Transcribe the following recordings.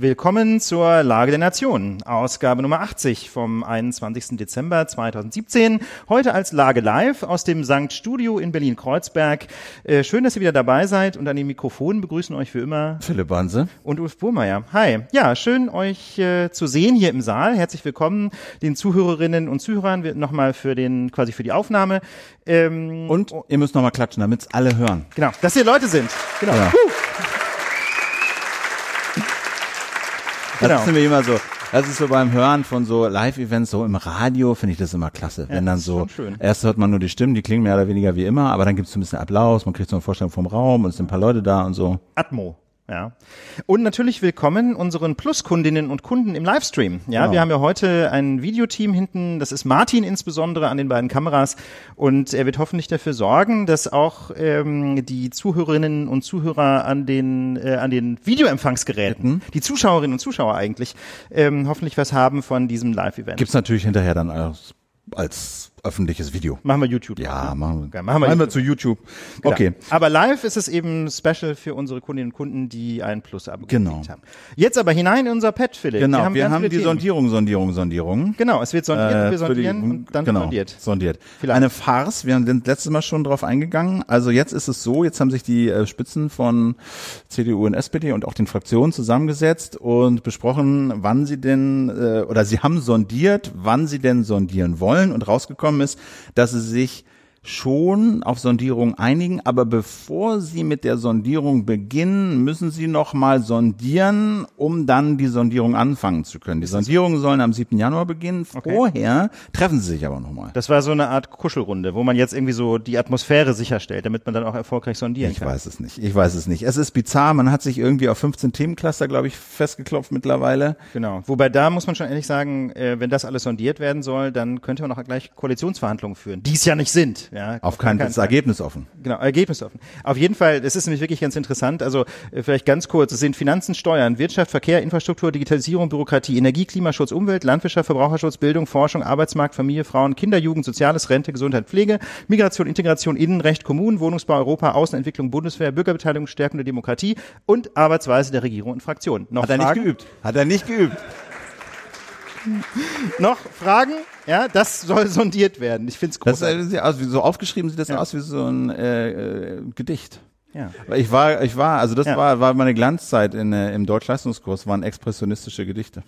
Willkommen zur Lage der Nation, Ausgabe Nummer 80 vom 21. Dezember 2017. Heute als Lage live aus dem Sankt Studio in Berlin-Kreuzberg. Äh, schön, dass ihr wieder dabei seid und an den Mikrofonen begrüßen euch wie immer Philipp Banse und Ulf Burmeier. Hi. Ja, schön euch äh, zu sehen hier im Saal. Herzlich willkommen den Zuhörerinnen und Zuhörern nochmal für den quasi für die Aufnahme. Ähm, und ihr müsst nochmal klatschen, damit es alle hören. Genau, dass ihr Leute sind. Genau. Ja. Das genau. ist nämlich immer so. Das ist so beim Hören von so Live-Events, so im Radio, finde ich das immer klasse. Ja, Wenn dann so, erst hört man nur die Stimmen, die klingen mehr oder weniger wie immer, aber dann gibt es so ein bisschen Applaus, man kriegt so eine Vorstellung vom Raum und es sind ein paar Leute da und so. Atmo. Ja. Und natürlich willkommen unseren Plus-Kundinnen und Kunden im Livestream. Ja, genau. wir haben ja heute ein Videoteam hinten. Das ist Martin insbesondere an den beiden Kameras. Und er wird hoffentlich dafür sorgen, dass auch ähm, die Zuhörerinnen und Zuhörer an den, äh, an den Videoempfangsgeräten, mhm. die Zuschauerinnen und Zuschauer eigentlich, ähm, hoffentlich was haben von diesem Live-Event. Gibt's natürlich hinterher dann als, als öffentliches Video. Machen wir YouTube. Ja, machen wir. machen wir, machen wir zu YouTube. Genau. Okay. Aber live ist es eben special für unsere Kundinnen und Kunden, die ein Plus-Abo genau. haben. Jetzt aber hinein in unser Pad, Philipp. Genau, wir haben, wir haben die Themen. Sondierung, Sondierung, Sondierung. Genau, es wird sondiert, äh, wir sondieren die, und dann genau, sondiert. sondiert. Vielleicht. Eine Farce, wir haben letztes Mal schon drauf eingegangen. Also jetzt ist es so, jetzt haben sich die äh, Spitzen von CDU und SPD und auch den Fraktionen zusammengesetzt und besprochen, wann sie denn, äh, oder sie haben sondiert, wann sie denn sondieren wollen und rausgekommen ist, dass sie sich schon auf Sondierung einigen, aber bevor Sie mit der Sondierung beginnen, müssen Sie noch mal sondieren, um dann die Sondierung anfangen zu können. Die Sondierungen sollen am 7. Januar beginnen. Vorher okay. treffen Sie sich aber noch mal. Das war so eine Art Kuschelrunde, wo man jetzt irgendwie so die Atmosphäre sicherstellt, damit man dann auch erfolgreich sondieren ich kann. Ich weiß es nicht. Ich weiß es nicht. Es ist bizarr. Man hat sich irgendwie auf 15 Themencluster, glaube ich, festgeklopft mittlerweile. Genau. Wobei da muss man schon ehrlich sagen, äh, wenn das alles sondiert werden soll, dann könnte man auch gleich Koalitionsverhandlungen führen, die es ja nicht sind. Ja, auf keinen Fall. Ergebnis offen. Genau, Ergebnis offen. Auf jeden Fall, das ist nämlich wirklich ganz interessant. Also äh, vielleicht ganz kurz, es sind Finanzen, Steuern, Wirtschaft, Verkehr, Infrastruktur, Digitalisierung, Bürokratie, Energie, Klimaschutz, Umwelt, Landwirtschaft, Verbraucherschutz, Bildung, Forschung, Arbeitsmarkt, Familie, Frauen, Kinder, Jugend, Soziales, Rente, Gesundheit, Pflege, Migration, Integration, Innenrecht, Kommunen, Wohnungsbau, Europa, Außenentwicklung, Bundeswehr, Bürgerbeteiligung, Stärkung der Demokratie und Arbeitsweise der Regierung und Fraktionen. Noch Hat er Fragen? nicht geübt. Hat er nicht geübt. Noch Fragen? Ja, das soll sondiert werden. Ich finde es großartig. Das wie so aufgeschrieben sieht das ja. aus wie so ein äh, äh, Gedicht. Ja. Ich war, ich war, also das ja. war, war meine Glanzzeit in, äh, im Deutschleistungskurs, waren expressionistische Gedichte.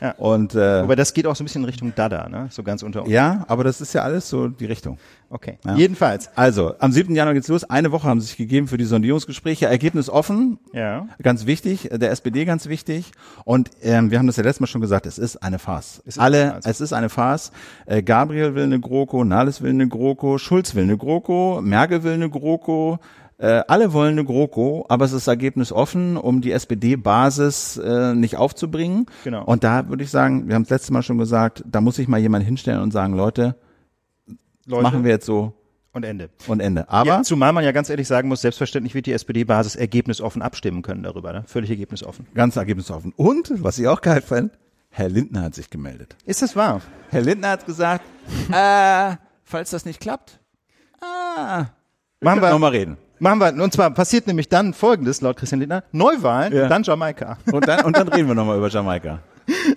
Ja. Und, äh, Wobei das geht auch so ein bisschen in Richtung Dada, ne? So ganz unter uns. Ja, aber das ist ja alles so die Richtung. Okay. Ja. Jedenfalls. Also, am 7. Januar geht's los. Eine Woche haben sie sich gegeben für die Sondierungsgespräche. Ergebnis offen. Ja. Ganz wichtig. Der SPD ganz wichtig. Und ähm, wir haben das ja letztes Mal schon gesagt, es ist eine Farce. Es ist Alle, eine Farce. es ist eine Farce. Äh, Gabriel will eine GroKo, Nahles will eine GroKo, Schulz will eine GroKo, Merkel will eine GroKo, äh, alle wollen eine GroKo, aber es ist Ergebnis offen, um die SPD-Basis äh, nicht aufzubringen. Genau. Und da würde ich sagen, wir haben es letztes Mal schon gesagt, da muss sich mal jemand hinstellen und sagen, Leute, Leute, machen wir jetzt so. Und Ende. Und Ende. Aber ja, zumal man ja ganz ehrlich sagen muss, selbstverständlich wird die SPD-Basis ergebnisoffen abstimmen können darüber, ne? Völlig ergebnisoffen. Ganz ergebnisoffen. Und, was ich auch geil fand, Herr Lindner hat sich gemeldet. Ist das wahr? Herr Lindner hat gesagt, äh, falls das nicht klappt, ah, Machen wir nochmal reden. Machen wir, und zwar passiert nämlich dann Folgendes, laut Christian Lindner, Neuwahlen, ja. dann Jamaika. Und dann, und dann reden wir nochmal über Jamaika.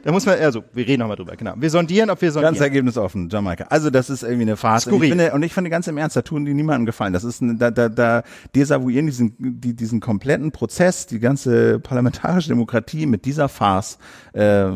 Da muss man, also, wir reden nochmal drüber, genau. Wir sondieren, ob wir sondieren. Ganz ergebnisoffen, Jamaika. Also, das ist irgendwie eine Phase. Und ich, finde, und ich finde ganz im Ernst, da tun die niemandem gefallen. Das ist, da, da, da desavouieren diesen, die, diesen kompletten Prozess, die ganze parlamentarische Demokratie mit dieser Farce, äh,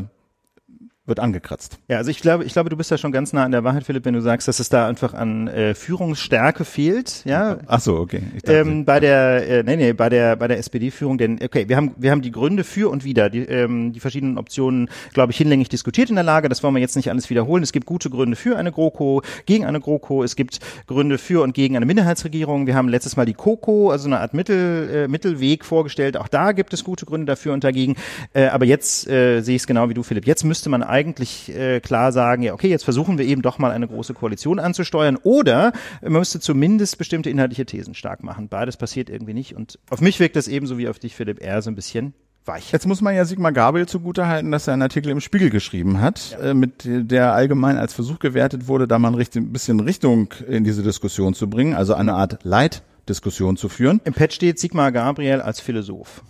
wird angekratzt. Ja, also ich glaube, ich glaube, du bist ja schon ganz nah an der Wahrheit, Philipp, wenn du sagst, dass es da einfach an äh, Führungsstärke fehlt. Ja. Ach so, okay. Ähm, bei der, äh, nee, nee, bei der, bei der SPD-Führung, denn okay, wir haben, wir haben die Gründe für und wider, die, ähm, die verschiedenen Optionen, glaube ich, hinlänglich diskutiert in der Lage. Das wollen wir jetzt nicht alles wiederholen. Es gibt gute Gründe für eine GroKo, gegen eine GroKo. Es gibt Gründe für und gegen eine Minderheitsregierung. Wir haben letztes Mal die KOKO, also eine Art Mittel, äh, Mittelweg vorgestellt. Auch da gibt es gute Gründe dafür und dagegen. Äh, aber jetzt äh, sehe ich es genau wie du, Philipp. Jetzt müsste man eigentlich äh, klar sagen, ja, okay, jetzt versuchen wir eben doch mal eine große Koalition anzusteuern oder man müsste zumindest bestimmte inhaltliche Thesen stark machen. Beides passiert irgendwie nicht und auf mich wirkt das ebenso wie auf dich, Philipp, eher so ein bisschen weich. Jetzt muss man ja Sigmar Gabriel zugutehalten, dass er einen Artikel im Spiegel geschrieben hat, ja. äh, mit der allgemein als Versuch gewertet wurde, da mal ein bisschen Richtung in diese Diskussion zu bringen, also eine Art Leitdiskussion zu führen. Im Pad steht Sigmar Gabriel als Philosoph.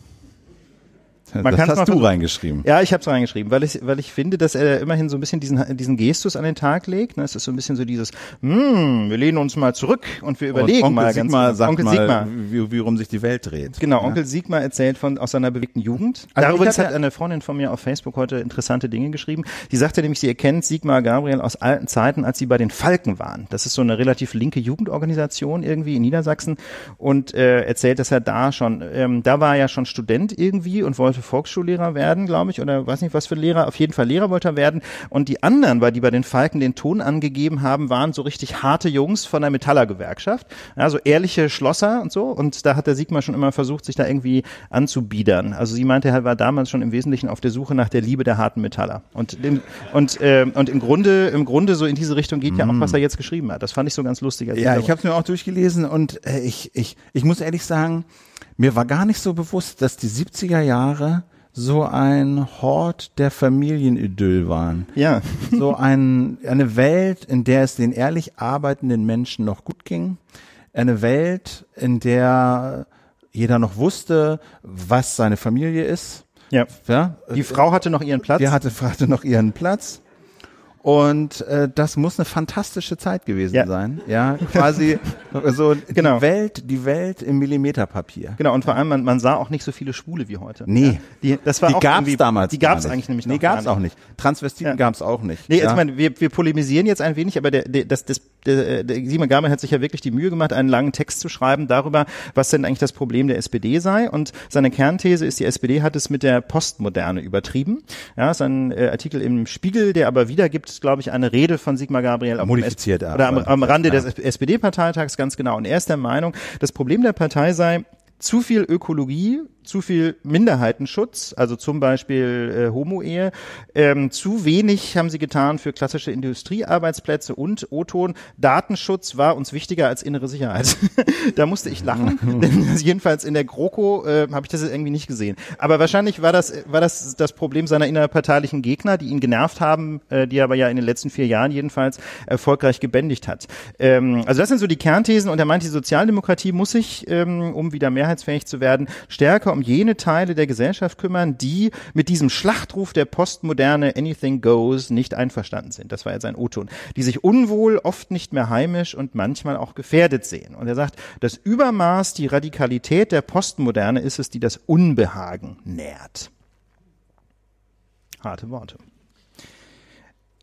Man das hast du reingeschrieben. Ja, ich habe es reingeschrieben, weil ich, weil ich finde, dass er immerhin so ein bisschen diesen, diesen Gestus an den Tag legt. Ne? Es ist so ein bisschen so dieses, hm, wir lehnen uns mal zurück und wir überlegen und Onkel mal ganz Sigmar genau. sagt Onkel mal, Sigmar. Wie, wie rum sich die Welt dreht. Genau, Ja. Onkel Sigmar erzählt von aus seiner bewegten Jugend. Also Darüber hat ja- eine Freundin von mir auf Facebook heute interessante Dinge geschrieben. Die sagte nämlich, sie erkennt Sigmar Gabriel aus alten Zeiten, als sie bei den Falken waren. Das ist so eine relativ linke Jugendorganisation irgendwie in Niedersachsen und äh, erzählt, dass er da schon, ähm, da war er ja schon Student irgendwie und wollte Volksschullehrer werden, glaube ich, oder weiß nicht was für Lehrer. Auf jeden Fall Lehrer wollte er werden. Und die anderen, bei die bei den Falken den Ton angegeben haben, waren so richtig harte Jungs von der Metallergewerkschaft. Also ehrliche Schlosser und so. Und da hat der Sigmar schon immer versucht, sich da irgendwie anzubiedern. Also sie meinte, er war damals schon im Wesentlichen auf der Suche nach der Liebe der harten Metaller. Und im, und, äh, und im Grunde, im Grunde so in diese Richtung geht ja auch, was er jetzt geschrieben hat. Das fand ich so ganz lustig. Ja, ich habe es mir auch durchgelesen und äh, ich, ich, ich muss ehrlich sagen, mir war gar nicht so bewusst, dass die 70er Jahre so ein Hort der Familienidyll waren. ja. So ein, eine Welt, in der es den ehrlich arbeitenden Menschen noch gut ging. Eine Welt, in der jeder noch wusste, was seine Familie ist. ja. Ja, Die Frau hatte noch ihren Platz. die hatte, hatte noch ihren Platz. Und äh, das muss eine fantastische Zeit gewesen Ja. sein. Ja, quasi so Genau. die Welt, die Welt im Millimeterpapier. Genau, und vor allem, man, man sah auch nicht so viele Schwule wie heute. Nee. Ja, die, das war Die auch gab's damals. Die gab's eigentlich nämlich Nee, noch gar gab's auch nicht. Transvestiten Ja. gab's auch nicht. Nee, ja. ich meine, wir, wir polemisieren jetzt ein wenig, aber der, der, das, das, der, der Simon Gabriel hat sich ja wirklich die Mühe gemacht, einen langen Text zu schreiben darüber, was denn eigentlich das Problem der SPD sei. Und seine Kernthese ist, die SPD hat es mit der Postmoderne übertrieben. Ja, ist ein äh, Artikel im Spiegel, der aber wiedergibt, glaube ich, eine Rede von Sigmar Gabriel dem Modifiziert aber. oder am, am Rande Ja. des SPD-Parteitags ganz genau. Und er ist der Meinung, das Problem der Partei sei, zu viel Ökologie, zu viel Minderheitenschutz, also zum Beispiel äh, Homo-Ehe, ähm, zu wenig haben sie getan für klassische Industriearbeitsplätze und O-Ton. Datenschutz war uns wichtiger als innere Sicherheit. da musste ich lachen, denn jedenfalls in der GroKo äh, habe ich das irgendwie nicht gesehen. Aber wahrscheinlich war das war das das Problem seiner innerparteilichen Gegner, die ihn genervt haben, äh, die er aber ja in den letzten vier Jahren jedenfalls erfolgreich gebändigt hat. Ähm, also das sind so die Kernthesen und er meint, die Sozialdemokratie muss sich, ähm, um wieder mehrheitsfähig zu werden, stärker um jene Teile der Gesellschaft kümmern, die mit diesem Schlachtruf der Postmoderne Anything Goes nicht einverstanden sind. Das war jetzt ein O-Ton. Die sich unwohl, oft nicht mehr heimisch und manchmal auch gefährdet sehen. Und er sagt, das Übermaß, die Radikalität der Postmoderne ist es, die das Unbehagen nährt. Harte Worte.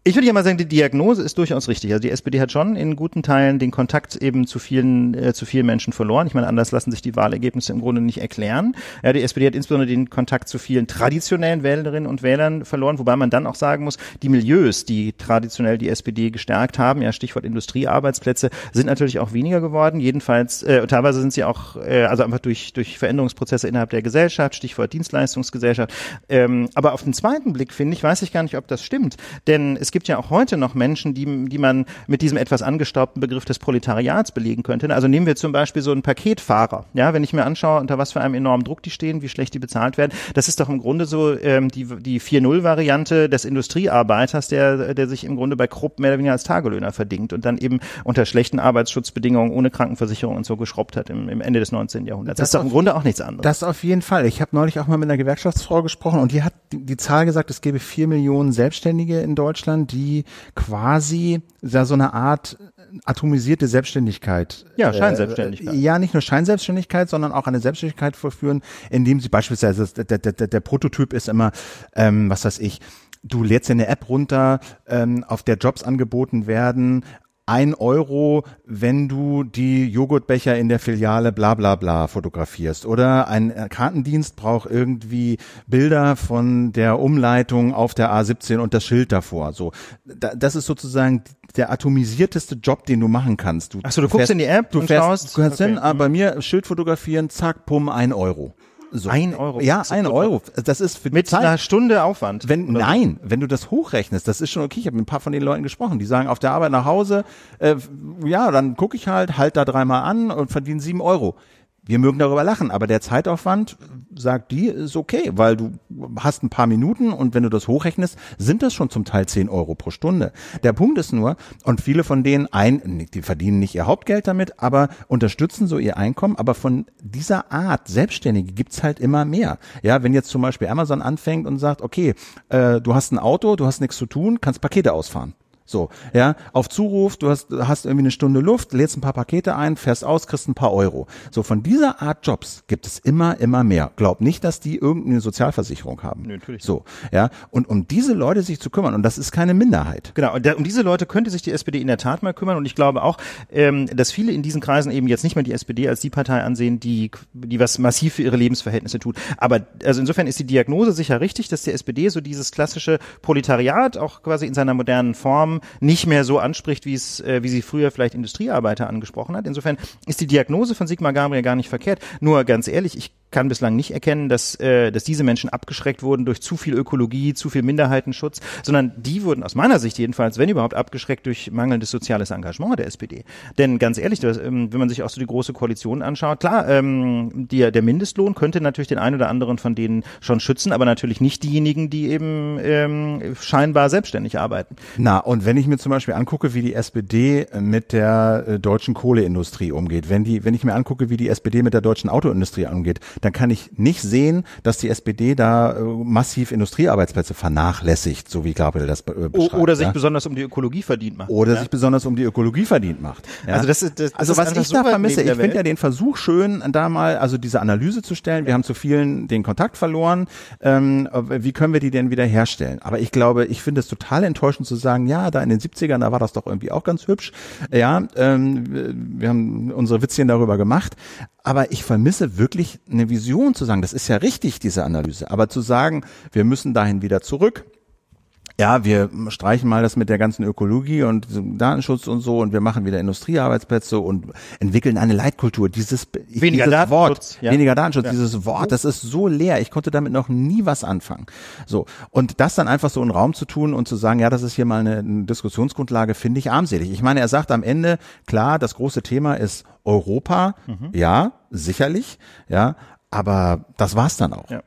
Ich würde ja mal sagen, die Diagnose ist durchaus richtig. Also die SPD hat schon in guten Teilen den Kontakt eben zu vielen, äh, zu vielen Menschen verloren. Ich meine, anders lassen sich die Wahlergebnisse im Grunde nicht erklären. Ja, die SPD hat insbesondere den Kontakt zu vielen traditionellen Wählerinnen und Wählern verloren, wobei man dann auch sagen muss, die Milieus, die traditionell die SPD gestärkt haben, ja Stichwort Industriearbeitsplätze, sind natürlich auch weniger geworden. Jedenfalls, äh, teilweise sind sie auch, äh, also einfach durch, durch Veränderungsprozesse innerhalb der Gesellschaft, Stichwort Dienstleistungsgesellschaft. Ähm, aber auf den zweiten Blick, finde ich, weiß ich gar nicht, ob das stimmt. Denn es gibt ja auch heute noch Menschen, die, die man mit diesem etwas angestaubten Begriff des Proletariats belegen könnte. Also nehmen wir zum Beispiel so einen Paketfahrer. Ja, wenn ich mir anschaue, unter was für einem enormen Druck die stehen, wie schlecht die bezahlt werden, das ist doch im Grunde so ähm, die, die 4-0-Variante des Industriearbeiters, der, der sich im Grunde bei Krupp mehr oder weniger als Tagelöhner verdingt und dann eben unter schlechten Arbeitsschutzbedingungen ohne Krankenversicherung und so geschrubbt hat im, im Ende des 19. Jahrhunderts. Das, Das ist doch im Grunde auch nichts anderes. Das auf jeden Fall. Ich habe neulich auch mal mit einer Gewerkschaftsfrau gesprochen und die hat die, die Zahl gesagt, es gäbe vier Millionen Selbstständige in Deutschland, die quasi ja, so eine Art atomisierte Selbstständigkeit. Ja, Scheinselbstständigkeit. Äh, ja, nicht nur Scheinselbstständigkeit, sondern auch eine Selbstständigkeit vollführen, indem sie beispielsweise, der, der, der, der Prototyp ist immer, ähm, was weiß ich, du lädst dir eine App runter, ähm, auf der Jobs angeboten werden, ein Euro, wenn du die Joghurtbecher in der Filiale bla bla bla fotografierst. Oder ein äh, Kartendienst braucht irgendwie Bilder von der Umleitung auf der A17 und das Schild davor. So, da, das ist sozusagen der atomisierteste Job, den du machen kannst. Du, Ach so, du guckst in die App du fährst, schaust? Du kannst Okay. hin, ah, bei mir Schild fotografieren, zack, pum, ein Euro. So. Ein Euro? Ja, ein. Euro. Das ist für Mit Zeit. einer Stunde Aufwand. Wenn, Oder nein, wenn du das hochrechnest, das ist schon okay. Ich habe mit ein paar von den Leuten gesprochen, die sagen, auf der Arbeit nach Hause, äh, ja, dann gucke ich halt, halt da dreimal an und verdiene sieben Euro. Wir mögen darüber lachen, aber der Zeitaufwand, sagt die, ist okay, weil du hast ein paar Minuten und wenn du das hochrechnest, sind das schon zum Teil 10 Euro pro Stunde. Der Punkt ist nur, und viele von denen ein, die verdienen nicht ihr Hauptgeld damit, aber unterstützen so ihr Einkommen, aber von dieser Art Selbstständige gibt's halt immer mehr. Ja, wenn jetzt zum Beispiel Amazon anfängt und sagt, okay, äh, du hast ein Auto, du hast nichts zu tun, kannst Pakete ausfahren. So, ja, auf Zuruf, du hast, hast irgendwie eine Stunde Luft, lädst ein paar Pakete ein, fährst aus, kriegst ein paar Euro. So, von dieser Art Jobs gibt es immer, immer mehr. Glaub nicht, dass die irgendeine Sozialversicherung haben. Nee, natürlich. So, ja, und um diese Leute sich zu kümmern, und das ist keine Minderheit. Genau, und der, um diese Leute könnte sich die SPD in der Tat mal kümmern und ich glaube auch, ähm, dass viele in diesen Kreisen eben jetzt nicht mehr die SPD als die Partei ansehen, die, die was massiv für ihre Lebensverhältnisse tut. Aber also insofern ist die Diagnose sicher richtig, dass die SPD so dieses klassische Proletariat auch quasi in seiner modernen Form nicht mehr so anspricht, wie es, äh, wie sie früher vielleicht Industriearbeiter angesprochen hat. Insofern ist die Diagnose von Sigmar Gabriel gar nicht verkehrt. Nur ganz ehrlich, ich kann bislang nicht erkennen, dass, äh, dass diese Menschen abgeschreckt wurden durch zu viel Ökologie, zu viel Minderheitenschutz, sondern die wurden aus meiner Sicht jedenfalls, wenn überhaupt, abgeschreckt durch mangelndes soziales Engagement der SPD. Denn ganz ehrlich, das, ähm, wenn man sich auch so die große Koalition anschaut, klar, ähm, die, der Mindestlohn könnte natürlich den einen oder anderen von denen schon schützen, aber natürlich nicht diejenigen, die eben ähm, scheinbar selbstständig arbeiten. Na, und wenn ich mir zum Beispiel angucke, wie die SPD mit der äh, deutschen Kohleindustrie umgeht, wenn die, wenn ich mir angucke, wie die SPD mit der deutschen Autoindustrie umgeht, dann kann ich nicht sehen, dass die SPD da äh, massiv Industriearbeitsplätze vernachlässigt, so wie Gabriel das äh, beschreibt. Oder sich ja? besonders um die Ökologie verdient macht. Oder ja? sich besonders um die Ökologie verdient macht. Ja? Also das ist, das, also das was ich da vermisse, ich finde ja den Versuch schön, da mal also diese Analyse zu stellen. Wir haben zu vielen den Kontakt verloren. Ähm, wie können wir die denn wieder herstellen? Aber ich glaube, ich finde es total enttäuschend zu sagen, ja, da in den 70ern, da war das doch irgendwie auch ganz hübsch. Ja, ähm, wir haben unsere Witzchen darüber gemacht. Aber ich vermisse wirklich eine Vision zu sagen, das ist ja richtig, diese Analyse. Aber zu sagen, wir müssen dahin wieder zurück. Ja, wir streichen mal das mit der ganzen Ökologie und Datenschutz und so und wir machen wieder Industriearbeitsplätze und entwickeln eine Leitkultur. Dieses, Weniger dieses Wort, Datenschutz, ja. weniger Datenschutz, Ja. dieses Wort, das ist so leer. Ich konnte damit noch nie was anfangen. So. Und das dann einfach so in Raum zu tun und zu sagen, ja, das ist hier mal eine, eine Diskussionsgrundlage, finde ich armselig. Ich meine, er sagt am Ende, klar, das große Thema ist Europa. Mhm. Ja, sicherlich. Ja. Aber das war's dann auch. Ja.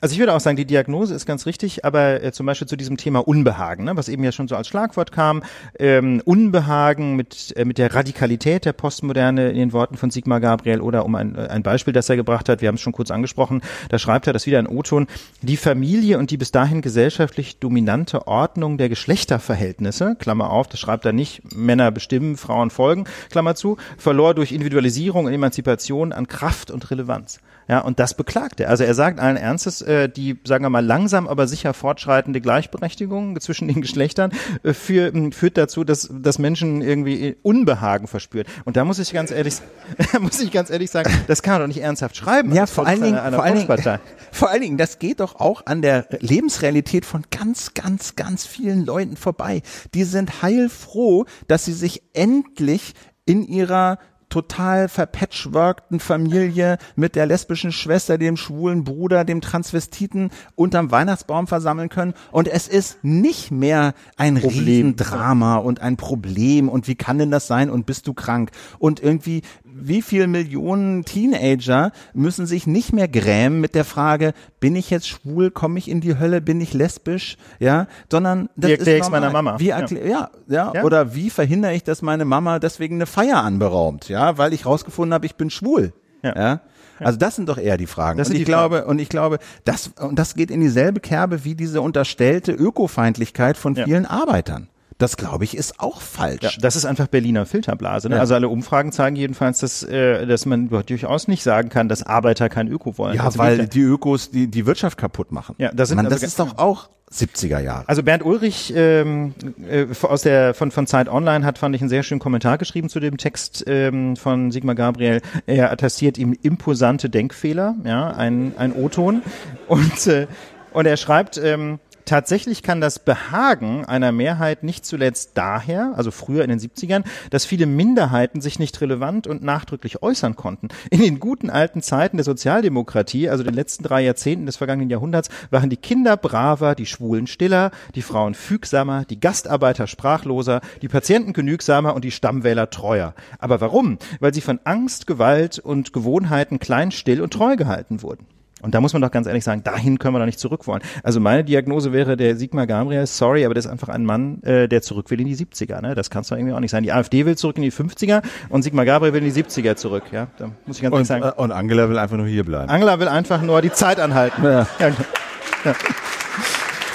Also ich würde auch sagen, die Diagnose ist ganz richtig, aber äh, zum Beispiel zu diesem Thema Unbehagen, ne, was eben ja schon so als Schlagwort kam, ähm, Unbehagen mit, äh, mit der Radikalität der Postmoderne in den Worten von Sigmar Gabriel oder um ein, äh, ein Beispiel, das er gebracht hat, wir haben es schon kurz angesprochen, da schreibt er, das wieder ein O-Ton, die Familie und die bis dahin gesellschaftlich dominante Ordnung der Geschlechterverhältnisse, Klammer auf, das schreibt er nicht, Männer bestimmen, Frauen folgen, Klammer zu, verlor durch Individualisierung und Emanzipation an Kraft und Relevanz. Ja, und das beklagt er. Also er sagt allen Ernstes, äh, die, sagen wir mal, langsam, aber sicher fortschreitende Gleichberechtigung zwischen den Geschlechtern äh, für, führt dazu, dass, dass Menschen irgendwie Unbehagen verspüren. Und da muss ich ganz ehrlich, muss ich ganz ehrlich sagen, das kann man doch nicht ernsthaft schreiben. Ja, vor allen Dingen, vor allen Dingen, vor allen Dingen, das geht doch auch an der Lebensrealität von ganz, ganz, ganz vielen Leuten vorbei. Die sind heilfroh, dass sie sich endlich in ihrer total verpatchworkten Familie mit der lesbischen Schwester, dem schwulen Bruder, dem Transvestiten unterm Weihnachtsbaum versammeln können. Und es ist nicht mehr ein Problem. Riesendrama und ein Problem und wie kann denn das sein und bist du krank? Und irgendwie, wie viel Millionen Teenager müssen sich nicht mehr grämen mit der Frage, bin ich jetzt schwul, komme ich in die Hölle, bin ich lesbisch, ja, sondern das Wie ist erklär ich's normal. meiner Mama? Wie Ja. ja. Ja, Ja. oder wie verhindere ich, dass meine Mama deswegen eine Feier anberaumt, ja, weil ich rausgefunden habe, ich bin schwul. Ja. Ja. Also das sind doch eher die Fragen. Das und ich glaube, und ich glaube, das, und das geht in dieselbe Kerbe wie diese unterstellte Ökofeindlichkeit von vielen Arbeitern. Das glaube ich ist auch falsch. Ja, das ist einfach Berliner Filterblase. Ne? Ja. Also alle Umfragen zeigen jedenfalls, dass, äh, dass man durchaus nicht sagen kann, dass Arbeiter kein Öko wollen. Ja, Also weil wirklich- die Ökos die, die Wirtschaft kaputt machen. Ja, das sind Man, also das ist doch auch 70er Jahre. Also Bernd Ulrich ähm, äh, aus der von von Zeit Online hat fand ich einen sehr schönen Kommentar geschrieben zu dem Text ähm, von Sigmar Gabriel. Er attestiert ihm imposante Denkfehler, ja, ein ein O-Ton und äh, und er schreibt ähm, tatsächlich kann das Behagen einer Mehrheit nicht zuletzt daher, also früher in den 70ern, dass viele Minderheiten sich nicht relevant und nachdrücklich äußern konnten. In den guten alten Zeiten der Sozialdemokratie, also den letzten drei Jahrzehnten des vergangenen Jahrhunderts, waren die Kinder braver, die Schwulen stiller, die Frauen fügsamer, die Gastarbeiter sprachloser, die Patienten genügsamer und die Stammwähler treuer. Aber warum? Weil sie von Angst, Gewalt und Gewohnheiten klein, still und treu gehalten wurden. Und da muss man doch ganz ehrlich sagen, dahin können wir doch nicht zurück wollen. Also meine Diagnose wäre der Sigmar Gabriel, sorry, aber der ist einfach ein Mann, äh, der zurück will in die 70er. Ne? Das kann es doch irgendwie auch nicht sein. Die AfD will zurück in die 50er und Sigmar Gabriel will in die 70er zurück. Ja, da muss ich ganz ehrlich Und, sagen. äh, und Angela will einfach nur hier bleiben. Angela will einfach nur die Zeit anhalten. Ja.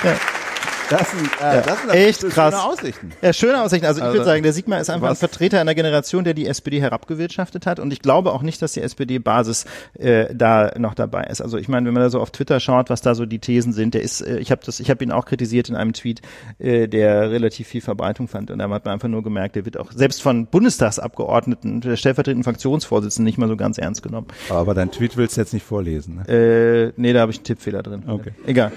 Ja, Das sind, äh, das sind echt schöne krass. Aussichten. Ja, schöne Aussichten. Also ich Also, würde sagen, der Sigmar ist einfach was- ein Vertreter einer Generation, der die SPD herabgewirtschaftet hat. Und ich glaube auch nicht, dass die SPD-Basis äh, da noch dabei ist. Also ich meine, wenn man da so auf Twitter schaut, was da so die Thesen sind, der ist, äh, ich habe das, ich habe ihn auch kritisiert in einem Tweet, äh, der relativ viel Verbreitung fand. Und da hat man einfach nur gemerkt, der wird auch selbst von Bundestagsabgeordneten, der stellvertretenden Fraktionsvorsitzenden nicht mal so ganz ernst genommen. Aber dein Tweet willst du jetzt nicht vorlesen. Ne? Äh, nee, da habe ich einen Tippfehler drin. Okay. Egal.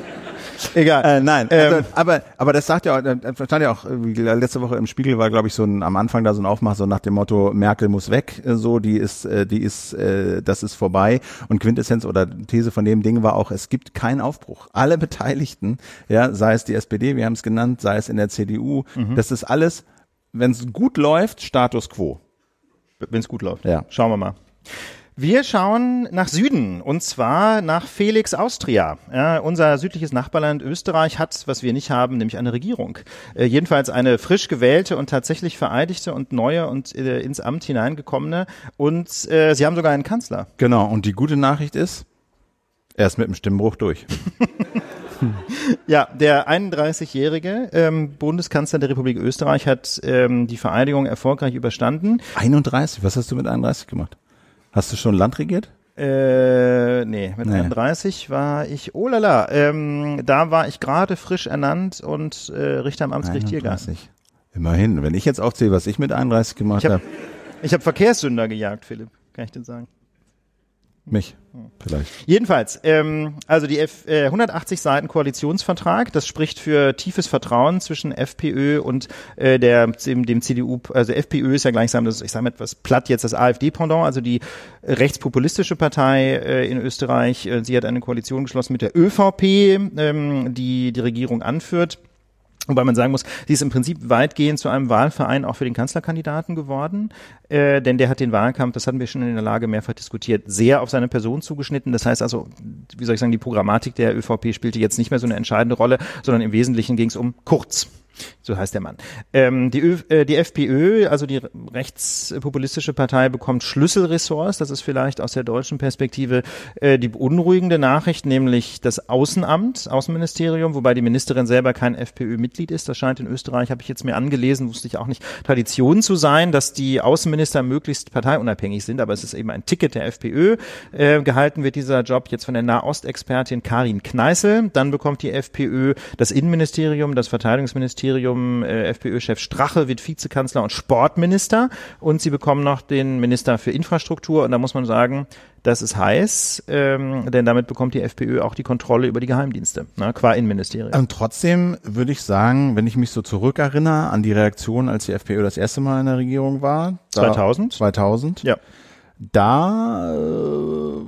Egal. Äh, nein, Ähm, also, aber aber das sagt ja, auch- das stand ja auch äh, wie letzte Woche im Spiegel war, glaube ich, so ein am Anfang da so ein Aufmach so nach dem Motto Merkel muss weg, äh, so die ist äh, die ist äh, das ist vorbei und Quintessenz oder These von dem Ding war auch, es gibt keinen Aufbruch. Alle Beteiligten, ja, sei es die SPD, wir haben es genannt, sei es in der CDU, das ist alles, wenn es gut läuft, Status quo. wenn es gut läuft. Ja. Schauen wir mal. Wir schauen nach Süden und zwar nach Felix Austria. Ja, unser südliches Nachbarland Österreich hat, was wir nicht haben, nämlich eine Regierung. Äh, jedenfalls eine frisch gewählte und tatsächlich vereidigte und neue und äh, ins Amt hineingekommene. Und äh, sie haben sogar einen Kanzler. Genau. Und die gute Nachricht ist, er ist mit dem Stimmbruch durch. Ja, der 31-jährige ähm, Bundeskanzler der Republik Österreich hat ähm, die Vereidigung erfolgreich überstanden. 31. Was hast du mit 31 gemacht? Hast du schon Land regiert? Äh, nee, mit Nee. 31 war ich, oh lala, ähm, da war ich gerade frisch ernannt und äh, Richter am Amtsgericht Tiergarten. 31. Immerhin. Wenn ich jetzt aufzähle, was ich mit 31 gemacht hab- habe, Ich habe Verkehrssünder gejagt, Philipp, kann ich dir sagen. Mich vielleicht. Jedenfalls, ähm, also die F, äh, 180 Seiten Koalitionsvertrag, das spricht für tiefes Vertrauen zwischen FPÖ und äh, der, dem, dem CDU, also FPÖ ist ja gleichsam das, ich sage mal etwas platt jetzt das AfD-Pendant, also die rechtspopulistische Partei äh, in Österreich. Äh, sie hat eine Koalition geschlossen mit der ÖVP, ähm, die die Regierung anführt. Wobei man sagen muss, sie ist im Prinzip weitgehend zu einem Wahlverein auch für den Kanzlerkandidaten geworden, äh, denn der hat den Wahlkampf, das hatten wir schon in der Lage mehrfach diskutiert, sehr auf seine Person zugeschnitten. Das heißt also, wie soll ich sagen, die Programmatik der ÖVP spielte jetzt nicht mehr so eine entscheidende Rolle, sondern im Wesentlichen ging es um Kurz. So heißt der Mann. Ähm, die, Ö, äh, die FPÖ, also die rechtspopulistische Partei, bekommt Schlüsselressorts. Das ist vielleicht aus der deutschen Perspektive äh, die beunruhigende Nachricht, nämlich das Außenamt, Außenministerium, wobei die Ministerin selber kein FPÖ-Mitglied ist. Das scheint in Österreich, habe ich jetzt mir angelesen, wusste ich auch nicht, Tradition zu sein, dass die Außenminister möglichst parteiunabhängig sind. Aber es ist eben ein Ticket der FPÖ. Äh, gehalten wird dieser Job jetzt von der Nahostexpertin Karin Kneißl. Dann bekommt die FPÖ das Innenministerium, das Verteidigungsministerium. Äh, FPÖ-Chef Strache wird Vizekanzler und Sportminister. Und sie bekommen noch den Minister für Infrastruktur. Und da muss man sagen, das ist heiß, ähm, denn damit bekommt die FPÖ auch die Kontrolle über die Geheimdienste, ne, qua Innenministerium. Und trotzdem würde ich sagen, wenn ich mich so zurückerinnere an die Reaktion, als die FPÖ das erste Mal in der Regierung war. Da, 2000? 2000. Ja. Da, äh,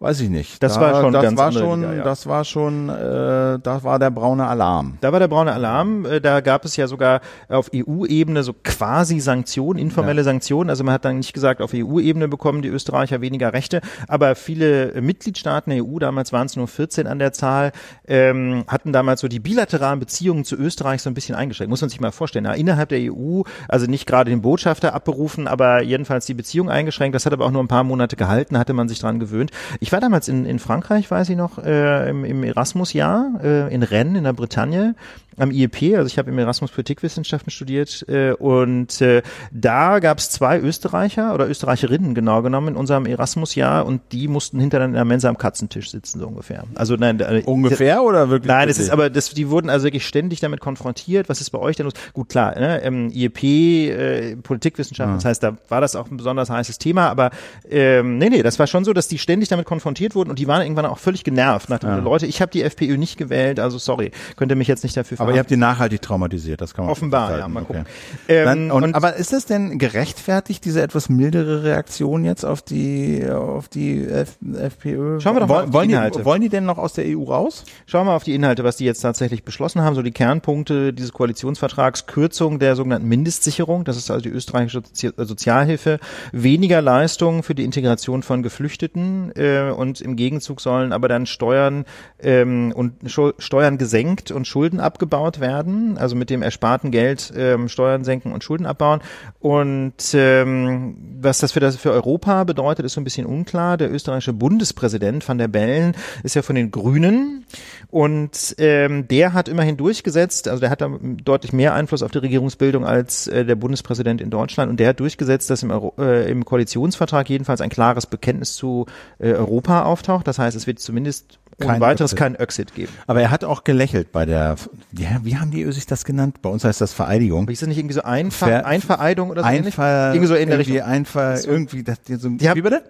weiß ich nicht. Das da, war schon das ganz war schon, Liga, ja. das war schon, äh, da war der braune Alarm. Da war der braune Alarm. Äh, Da gab es ja sogar auf EU-Ebene so quasi Sanktionen, informelle Sanktionen. Also man hat dann nicht gesagt, auf EU-Ebene bekommen die Österreicher weniger Rechte, aber viele Mitgliedstaaten der EU, damals waren es nur 14 an der Zahl, ähm, hatten damals so die bilateralen Beziehungen zu Österreich so ein bisschen eingeschränkt. Muss man sich mal vorstellen. Ja, innerhalb der EU, also nicht gerade den Botschafter abberufen, aber jedenfalls die Beziehung eingeschränkt. Das hat aber auch nur ein paar Monate gehalten, hatte man sich dran gewöhnt. Ich war damals in, in Frankreich, weiß ich noch, äh, im, im Erasmus-Jahr, äh, in Rennes, in der Bretagne. Am IEP, also ich habe im Erasmus Politikwissenschaften studiert äh, und äh, da gab es zwei Österreicher oder Österreicherinnen genau genommen in unserem Erasmus-Jahr und die mussten hintereinander in der Mensa am Katzentisch sitzen, so ungefähr. Also nein, äh, Ungefähr oder wirklich? Nein, es ist aber, das, die wurden also wirklich ständig damit konfrontiert. Was ist bei euch denn los? Gut, klar, ne, ähm, IEP, äh, Politikwissenschaften, das heißt, da war das auch ein besonders heißes Thema, aber ähm, nee, nee, das war schon so, dass die ständig damit konfrontiert wurden und die waren irgendwann auch völlig genervt nach dem Ja. Leute, ich habe die FPÖ nicht gewählt, also sorry, könnt ihr mich jetzt nicht dafür Aber ihr habt die nachhaltig traumatisiert, das kann man Offenbar, festhalten. ja, mal Okay. gucken. Ähm, Dann, und, und- aber ist es denn gerechtfertigt, diese etwas mildere Reaktion jetzt auf die auf die F FPÖ? Schauen wir doch mal wollen, auf die Inhalte. die, wollen die denn noch aus der EU raus? Schauen wir auf die Inhalte, was die jetzt tatsächlich beschlossen haben. So die Kernpunkte dieses Koalitionsvertrags, Kürzung der sogenannten Mindestsicherung, das ist also die österreichische Sozi Sozialhilfe, weniger Leistungen für die Integration von Geflüchteten äh, und im Gegenzug sollen aber dann Steuern ähm, und Schul Steuern gesenkt und Schulden abgebaut werden, also mit dem ersparten Geld ähm, Steuern senken und Schulden abbauen. Und ähm, was das für das für Europa bedeutet, ist so ein bisschen unklar. Der österreichische Bundespräsident van der Bellen ist ja von den Grünen und ähm, der hat immerhin durchgesetzt, also der hat da deutlich mehr Einfluss auf die Regierungsbildung als äh, der Bundespräsident in Deutschland und der hat durchgesetzt, dass im, Euro, äh, im Koalitionsvertrag jedenfalls ein klares Bekenntnis zu äh, Europa auftaucht. Das heißt, es wird zumindest ohne Kein weiteres Exit. kein Exit geben. Aber er hat auch gelächelt bei der, ja, wie haben die sich das genannt? Bei uns heißt das Vereidigung. Aber ist das nicht irgendwie so Einver Ver- Einvereidung oder so? Einfach, Irgendwie so in der irgendwie Richtung. einfach, irgendwie, das, so, Die haben- wie bitte?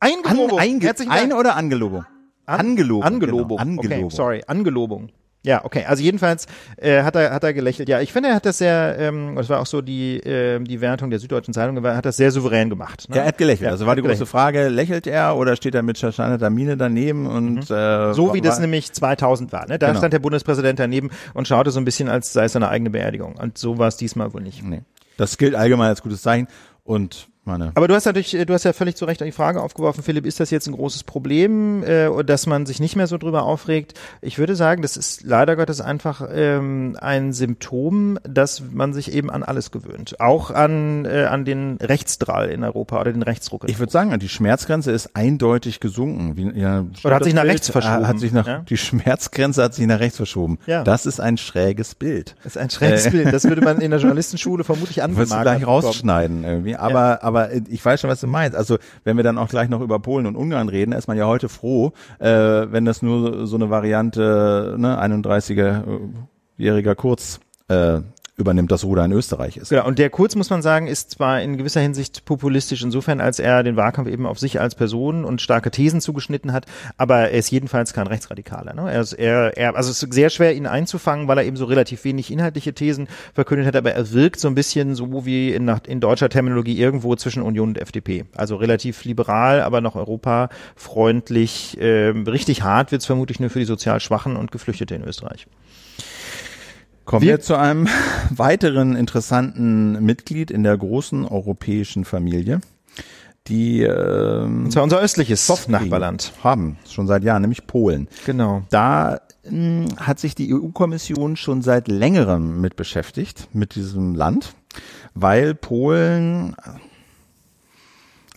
An, Eingelobung. einge, Herzlichen Dank. ein oder Angelobung? Angelobung. Angelobung. Genau, Angelobung. Okay, sorry, Angelobung. Ja, okay. Also jedenfalls äh, hat er hat er gelächelt. Ja, ich finde, er hat das sehr. Ähm, das war auch so die ähm, die Wertung der Süddeutschen Zeitung. Er hat das sehr souverän gemacht. Ne? Ja, er hat gelächelt. Ja, also war die hat große Frage, lächelt er oder steht er mit verscheinerter Miene daneben und äh, Mhm. So wie war, das nämlich 2000 war. Ne? Da Genau. stand der Bundespräsident daneben und schaute so ein bisschen, als sei es seine eigene Beerdigung. Und so war es diesmal wohl nicht. Nee. Das gilt allgemein als gutes Zeichen und meine Aber du hast natürlich, äh, du hast ja völlig zu Recht die Frage aufgeworfen, Philipp, ist das jetzt ein großes Problem, äh, dass man sich nicht mehr so drüber aufregt? Ich würde sagen, das ist leider Gottes einfach ähm, ein Symptom, dass man sich eben an alles gewöhnt. Auch an, äh, an den Rechtsdrall in Europa oder den Rechtsruck. Ich würde sagen, die Schmerzgrenze ist eindeutig gesunken. Wie, ja, Oder hat sich nach das rechts Bild, verschoben, äh, Hat sich nach, ja? Die Schmerzgrenze hat sich nach rechts verschoben. Ja. Das ist ein schräges Bild. Das ist ein schräges Bild. Das würde man in der Journalistenschule vermutlich Wirst du angemerkt gleich rausschneiden irgendwie. Aber, aber ich weiß schon, was du meinst. Also wenn wir dann auch gleich noch über Polen und Ungarn reden, ist man ja heute froh, äh, wenn das nur so eine Variante, ne, 31-jähriger Kurz äh, übernimmt, das Ruder in Österreich ist. Genau, und der Kurz, muss man sagen, ist zwar in gewisser Hinsicht populistisch insofern, als er den Wahlkampf eben auf sich als Person und starke Thesen zugeschnitten hat, aber er ist jedenfalls kein Rechtsradikaler. Ne? Er ist, er, er, also es ist sehr schwer, ihn einzufangen, weil er eben so relativ wenig inhaltliche Thesen verkündet hat, aber er wirkt so ein bisschen so wie in, in deutscher Terminologie irgendwo zwischen Union und FDP. Also relativ liberal, aber noch europafreundlich. Ähm, richtig hart wird's vermutlich nur für die sozial Schwachen und Geflüchtete in Österreich. Kommen Wir- wir zu einem weiteren interessanten Mitglied in der großen europäischen Familie, die Und zwar unser östliches Softdrink Nachbarland. haben, schon seit Jahren, nämlich Polen. Genau. Da mh, hat sich die EU-Kommission schon seit längerem mit beschäftigt, mit diesem Land, weil Polen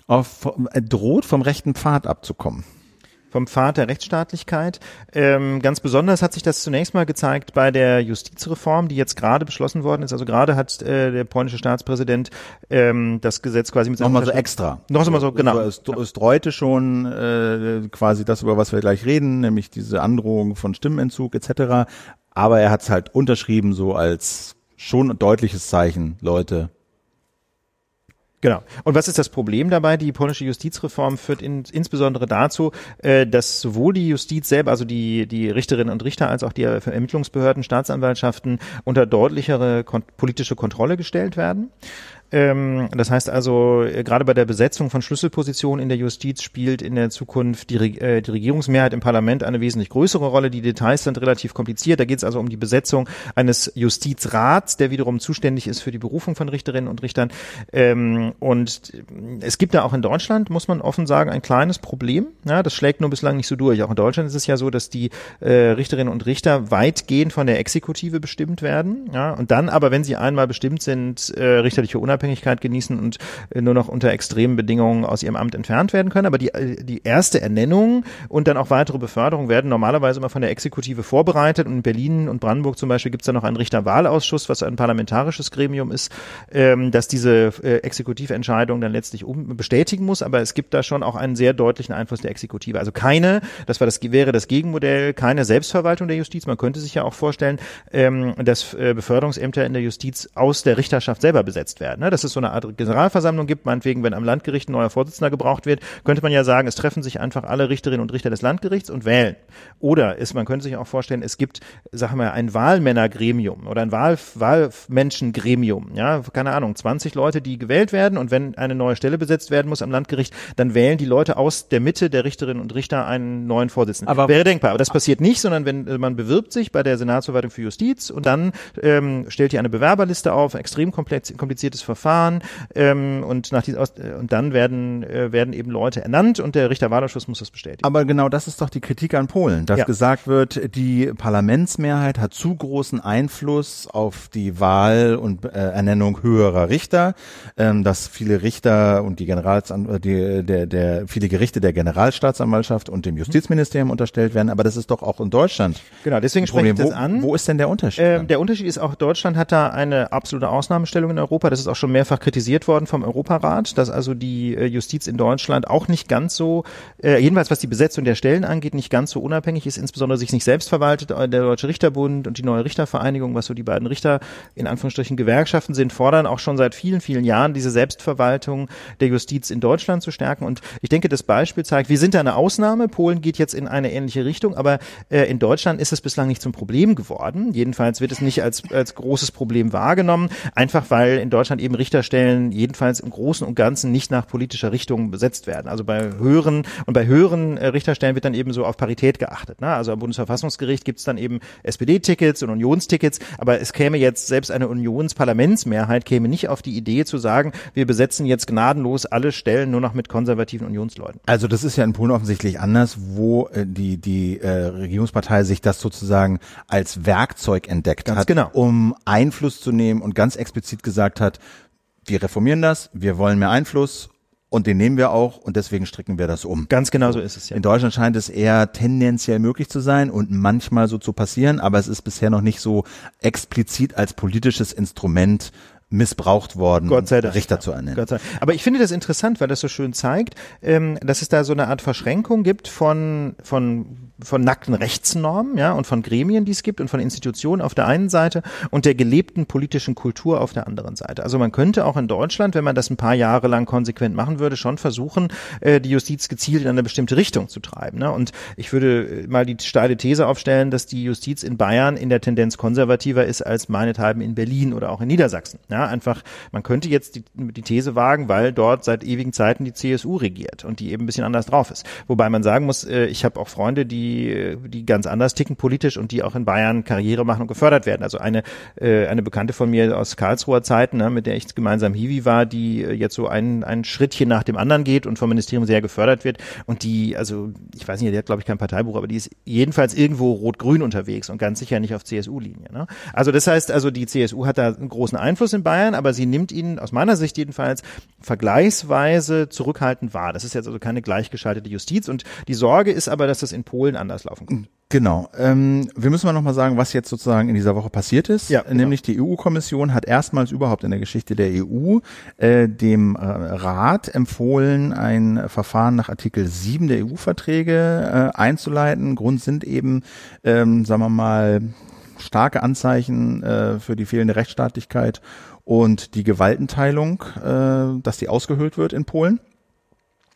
auf, äh, droht, vom rechten Pfad abzukommen. Vom Pfad der Rechtsstaatlichkeit. Ähm, ganz besonders hat sich das zunächst mal gezeigt bei der Justizreform, die jetzt gerade beschlossen worden ist. Also gerade hat äh, der polnische Staatspräsident ähm, das Gesetz quasi mit Nochmal so extra. Noch mal so, genau. Es, es dreute schon äh, quasi das, über was wir gleich reden, nämlich diese Androhung von Stimmenentzug etc. Aber er hat es halt unterschrieben so als schon deutliches Zeichen, Leute. Genau. Und was ist das Problem dabei? Die polnische Justizreform führt in, insbesondere dazu, äh, dass sowohl die Justiz selber, also die, die Richterinnen und Richter, als auch die Ermittlungsbehörden, Staatsanwaltschaften unter deutlichere kon politische Kontrolle gestellt werden. Ähm, das heißt also, äh, gerade bei der Besetzung von Schlüsselpositionen in der Justiz spielt in der Zukunft die, äh, die Regierungsmehrheit im Parlament eine wesentlich größere Rolle. Die Details sind relativ kompliziert. Da geht es also um die Besetzung eines Justizrats, der wiederum zuständig ist für die Berufung von Richterinnen und Richtern. Ähm, und es gibt da auch in Deutschland, muss man offen sagen, ein kleines Problem. Ja, das schlägt nur bislang nicht so durch. Auch in Deutschland ist es ja so, dass die äh, Richterinnen und Richter weitgehend von der Exekutive bestimmt werden. Ja, und dann aber, wenn sie einmal bestimmt sind, äh, richterliche Unabhängigkeit Unabhängigkeit genießen und äh, nur noch unter extremen Bedingungen aus ihrem Amt entfernt werden können. Aber die, äh, die erste Ernennung und dann auch weitere Beförderung werden normalerweise immer von der Exekutive vorbereitet. Und in Berlin und Brandenburg zum Beispiel gibt es da noch einen Richterwahlausschuss, was ein parlamentarisches Gremium ist, ähm, das diese äh, Exekutiventscheidung dann letztlich um, bestätigen muss. Aber es gibt da schon auch einen sehr deutlichen Einfluss der Exekutive. Also keine, das war das wäre das Gegenmodell, keine Selbstverwaltung der Justiz. Man könnte sich ja auch vorstellen, ähm, dass äh, Beförderungsämter in der Justiz aus der Richterschaft selber besetzt werden. Ne? Dass es so eine Art Generalversammlung gibt, meinetwegen, wenn am Landgericht ein neuer Vorsitzender gebraucht wird, könnte man ja sagen, es treffen sich einfach alle Richterinnen und Richter des Landgerichts und wählen. Oder ist, man könnte sich auch vorstellen, es gibt, sagen wir, ein Wahlmännergremium oder ein Wahl, Wahlmenschengremium. Ja, keine Ahnung, 20 Leute, die gewählt werden und wenn eine neue Stelle besetzt werden muss am Landgericht, dann wählen die Leute aus der Mitte der Richterinnen und Richter einen neuen Vorsitzenden. Aber Wäre denkbar, aber das passiert nicht, sondern wenn äh, man bewirbt sich bei der Senatsverwaltung für Justiz und dann ähm, stellt ihr eine Bewerberliste auf, extrem kompliziertes Verfahren ähm, und nach dieser, äh, und dann werden äh, werden eben Leute ernannt und der Richterwahlausschuss muss das bestätigen. Aber genau das ist doch die Kritik an Polen, dass ja. gesagt wird, die Parlamentsmehrheit hat zu großen Einfluss auf die Wahl und äh, Ernennung höherer Richter, ähm, dass viele Richter und die Generalsan die, der, der viele Gerichte der Generalstaatsanwaltschaft und dem Justizministerium unterstellt werden, aber das ist doch auch in Deutschland. Genau, deswegen spreche ich das wo, an. Wo ist denn der Unterschied? Äh, der Unterschied ist auch, Deutschland hat da eine absolute Ausnahmestellung in Europa. Das ist auch schon mehrfach kritisiert worden vom Europarat, dass also die äh, Justiz in Deutschland auch nicht ganz so, äh, jedenfalls was die Besetzung der Stellen angeht, nicht ganz so unabhängig ist, insbesondere sich nicht selbst verwaltet. Äh, der Deutsche Richterbund und die neue Richtervereinigung, was so die beiden Richter in Anführungsstrichen Gewerkschaften sind, fordern auch schon seit vielen, vielen Jahren diese Selbstverwaltung der Justiz in Deutschland zu stärken. Und ich denke, das Beispiel zeigt, wir sind da eine Ausnahme. Polen geht jetzt in eine ähnliche Richtung, aber äh, in Deutschland ist es bislang nicht zum Problem geworden. Jedenfalls wird es nicht als, als großes Problem wahrgenommen, einfach weil in Deutschland eben Richterstellen jedenfalls im Großen und Ganzen nicht nach politischer Richtung besetzt werden. Also bei höheren und bei höheren äh, Richterstellen wird dann eben so auf Parität geachtet. Ne? Also am Bundesverfassungsgericht gibt es dann eben SPD-Tickets und Unionstickets, aber es käme jetzt selbst eine Unionsparlamentsmehrheit käme nicht auf die Idee zu sagen, wir besetzen jetzt gnadenlos alle Stellen nur noch mit konservativen Unionsleuten. Also das ist ja in Polen offensichtlich anders, wo äh, die die äh, Regierungspartei sich das sozusagen als Werkzeug entdeckt ganz hat, genau. um Einfluss zu nehmen und ganz explizit gesagt hat, wir reformieren das, wir wollen mehr Einfluss und den nehmen wir auch und deswegen stricken wir das um. Ganz genau so ist es ja. In Deutschland scheint es eher tendenziell möglich zu sein und manchmal so zu passieren, aber es ist bisher noch nicht so explizit als politisches Instrument missbraucht worden, Gott sei Dank. Richter zu ernennen. Gott sei Dank. Aber ich finde das interessant, weil das so schön zeigt, ähm, dass es da so eine Art Verschränkung gibt von, von von nackten Rechtsnormen, ja, und von Gremien, die es gibt und von Institutionen auf der einen Seite und der gelebten politischen Kultur auf der anderen Seite. Also man könnte auch in Deutschland, wenn man das ein paar Jahre lang konsequent machen würde, schon versuchen, äh, die Justiz gezielt in eine bestimmte Richtung zu treiben. Ne? Und ich würde mal die steile These aufstellen, dass die Justiz in Bayern in der Tendenz konservativer ist als meinethalben in Berlin oder auch in Niedersachsen. Ja, einfach, man könnte jetzt die, die These wagen, weil dort seit ewigen Zeiten die CSU regiert und die eben ein bisschen anders drauf ist. Wobei man sagen muss, äh, ich habe auch Freunde, die die, die ganz anders ticken politisch und die auch in Bayern Karriere machen und gefördert werden. Also eine, äh, eine Bekannte von mir aus Karlsruher Zeiten, ne, mit der ich gemeinsam Hiwi war, die äh, jetzt so ein, ein Schrittchen nach dem anderen geht und vom Ministerium sehr gefördert wird und die, also ich weiß nicht, die hat glaube ich kein Parteibuch, aber die ist jedenfalls irgendwo rot-grün unterwegs und ganz sicher nicht auf CSU-Linie. Ne? Also das heißt, also die CSU hat da einen großen Einfluss in Bayern, aber sie nimmt ihn aus meiner Sicht jedenfalls vergleichsweise zurückhaltend wahr. Das ist jetzt also keine gleichgeschaltete Justiz und die Sorge ist aber, dass das in Polen anders laufen kann. Genau. Ähm, wir müssen mal nochmal sagen, was jetzt sozusagen in dieser Woche passiert ist. Ja, genau. Nämlich die EU-Kommission hat erstmals überhaupt in der Geschichte der EU äh, dem äh, Rat empfohlen, ein Verfahren nach Artikel 7 der EU-Verträge äh, einzuleiten. Grund sind eben, ähm, sagen wir mal, starke Anzeichen äh, für die fehlende Rechtsstaatlichkeit und die Gewaltenteilung, äh, dass die ausgehöhlt wird in Polen.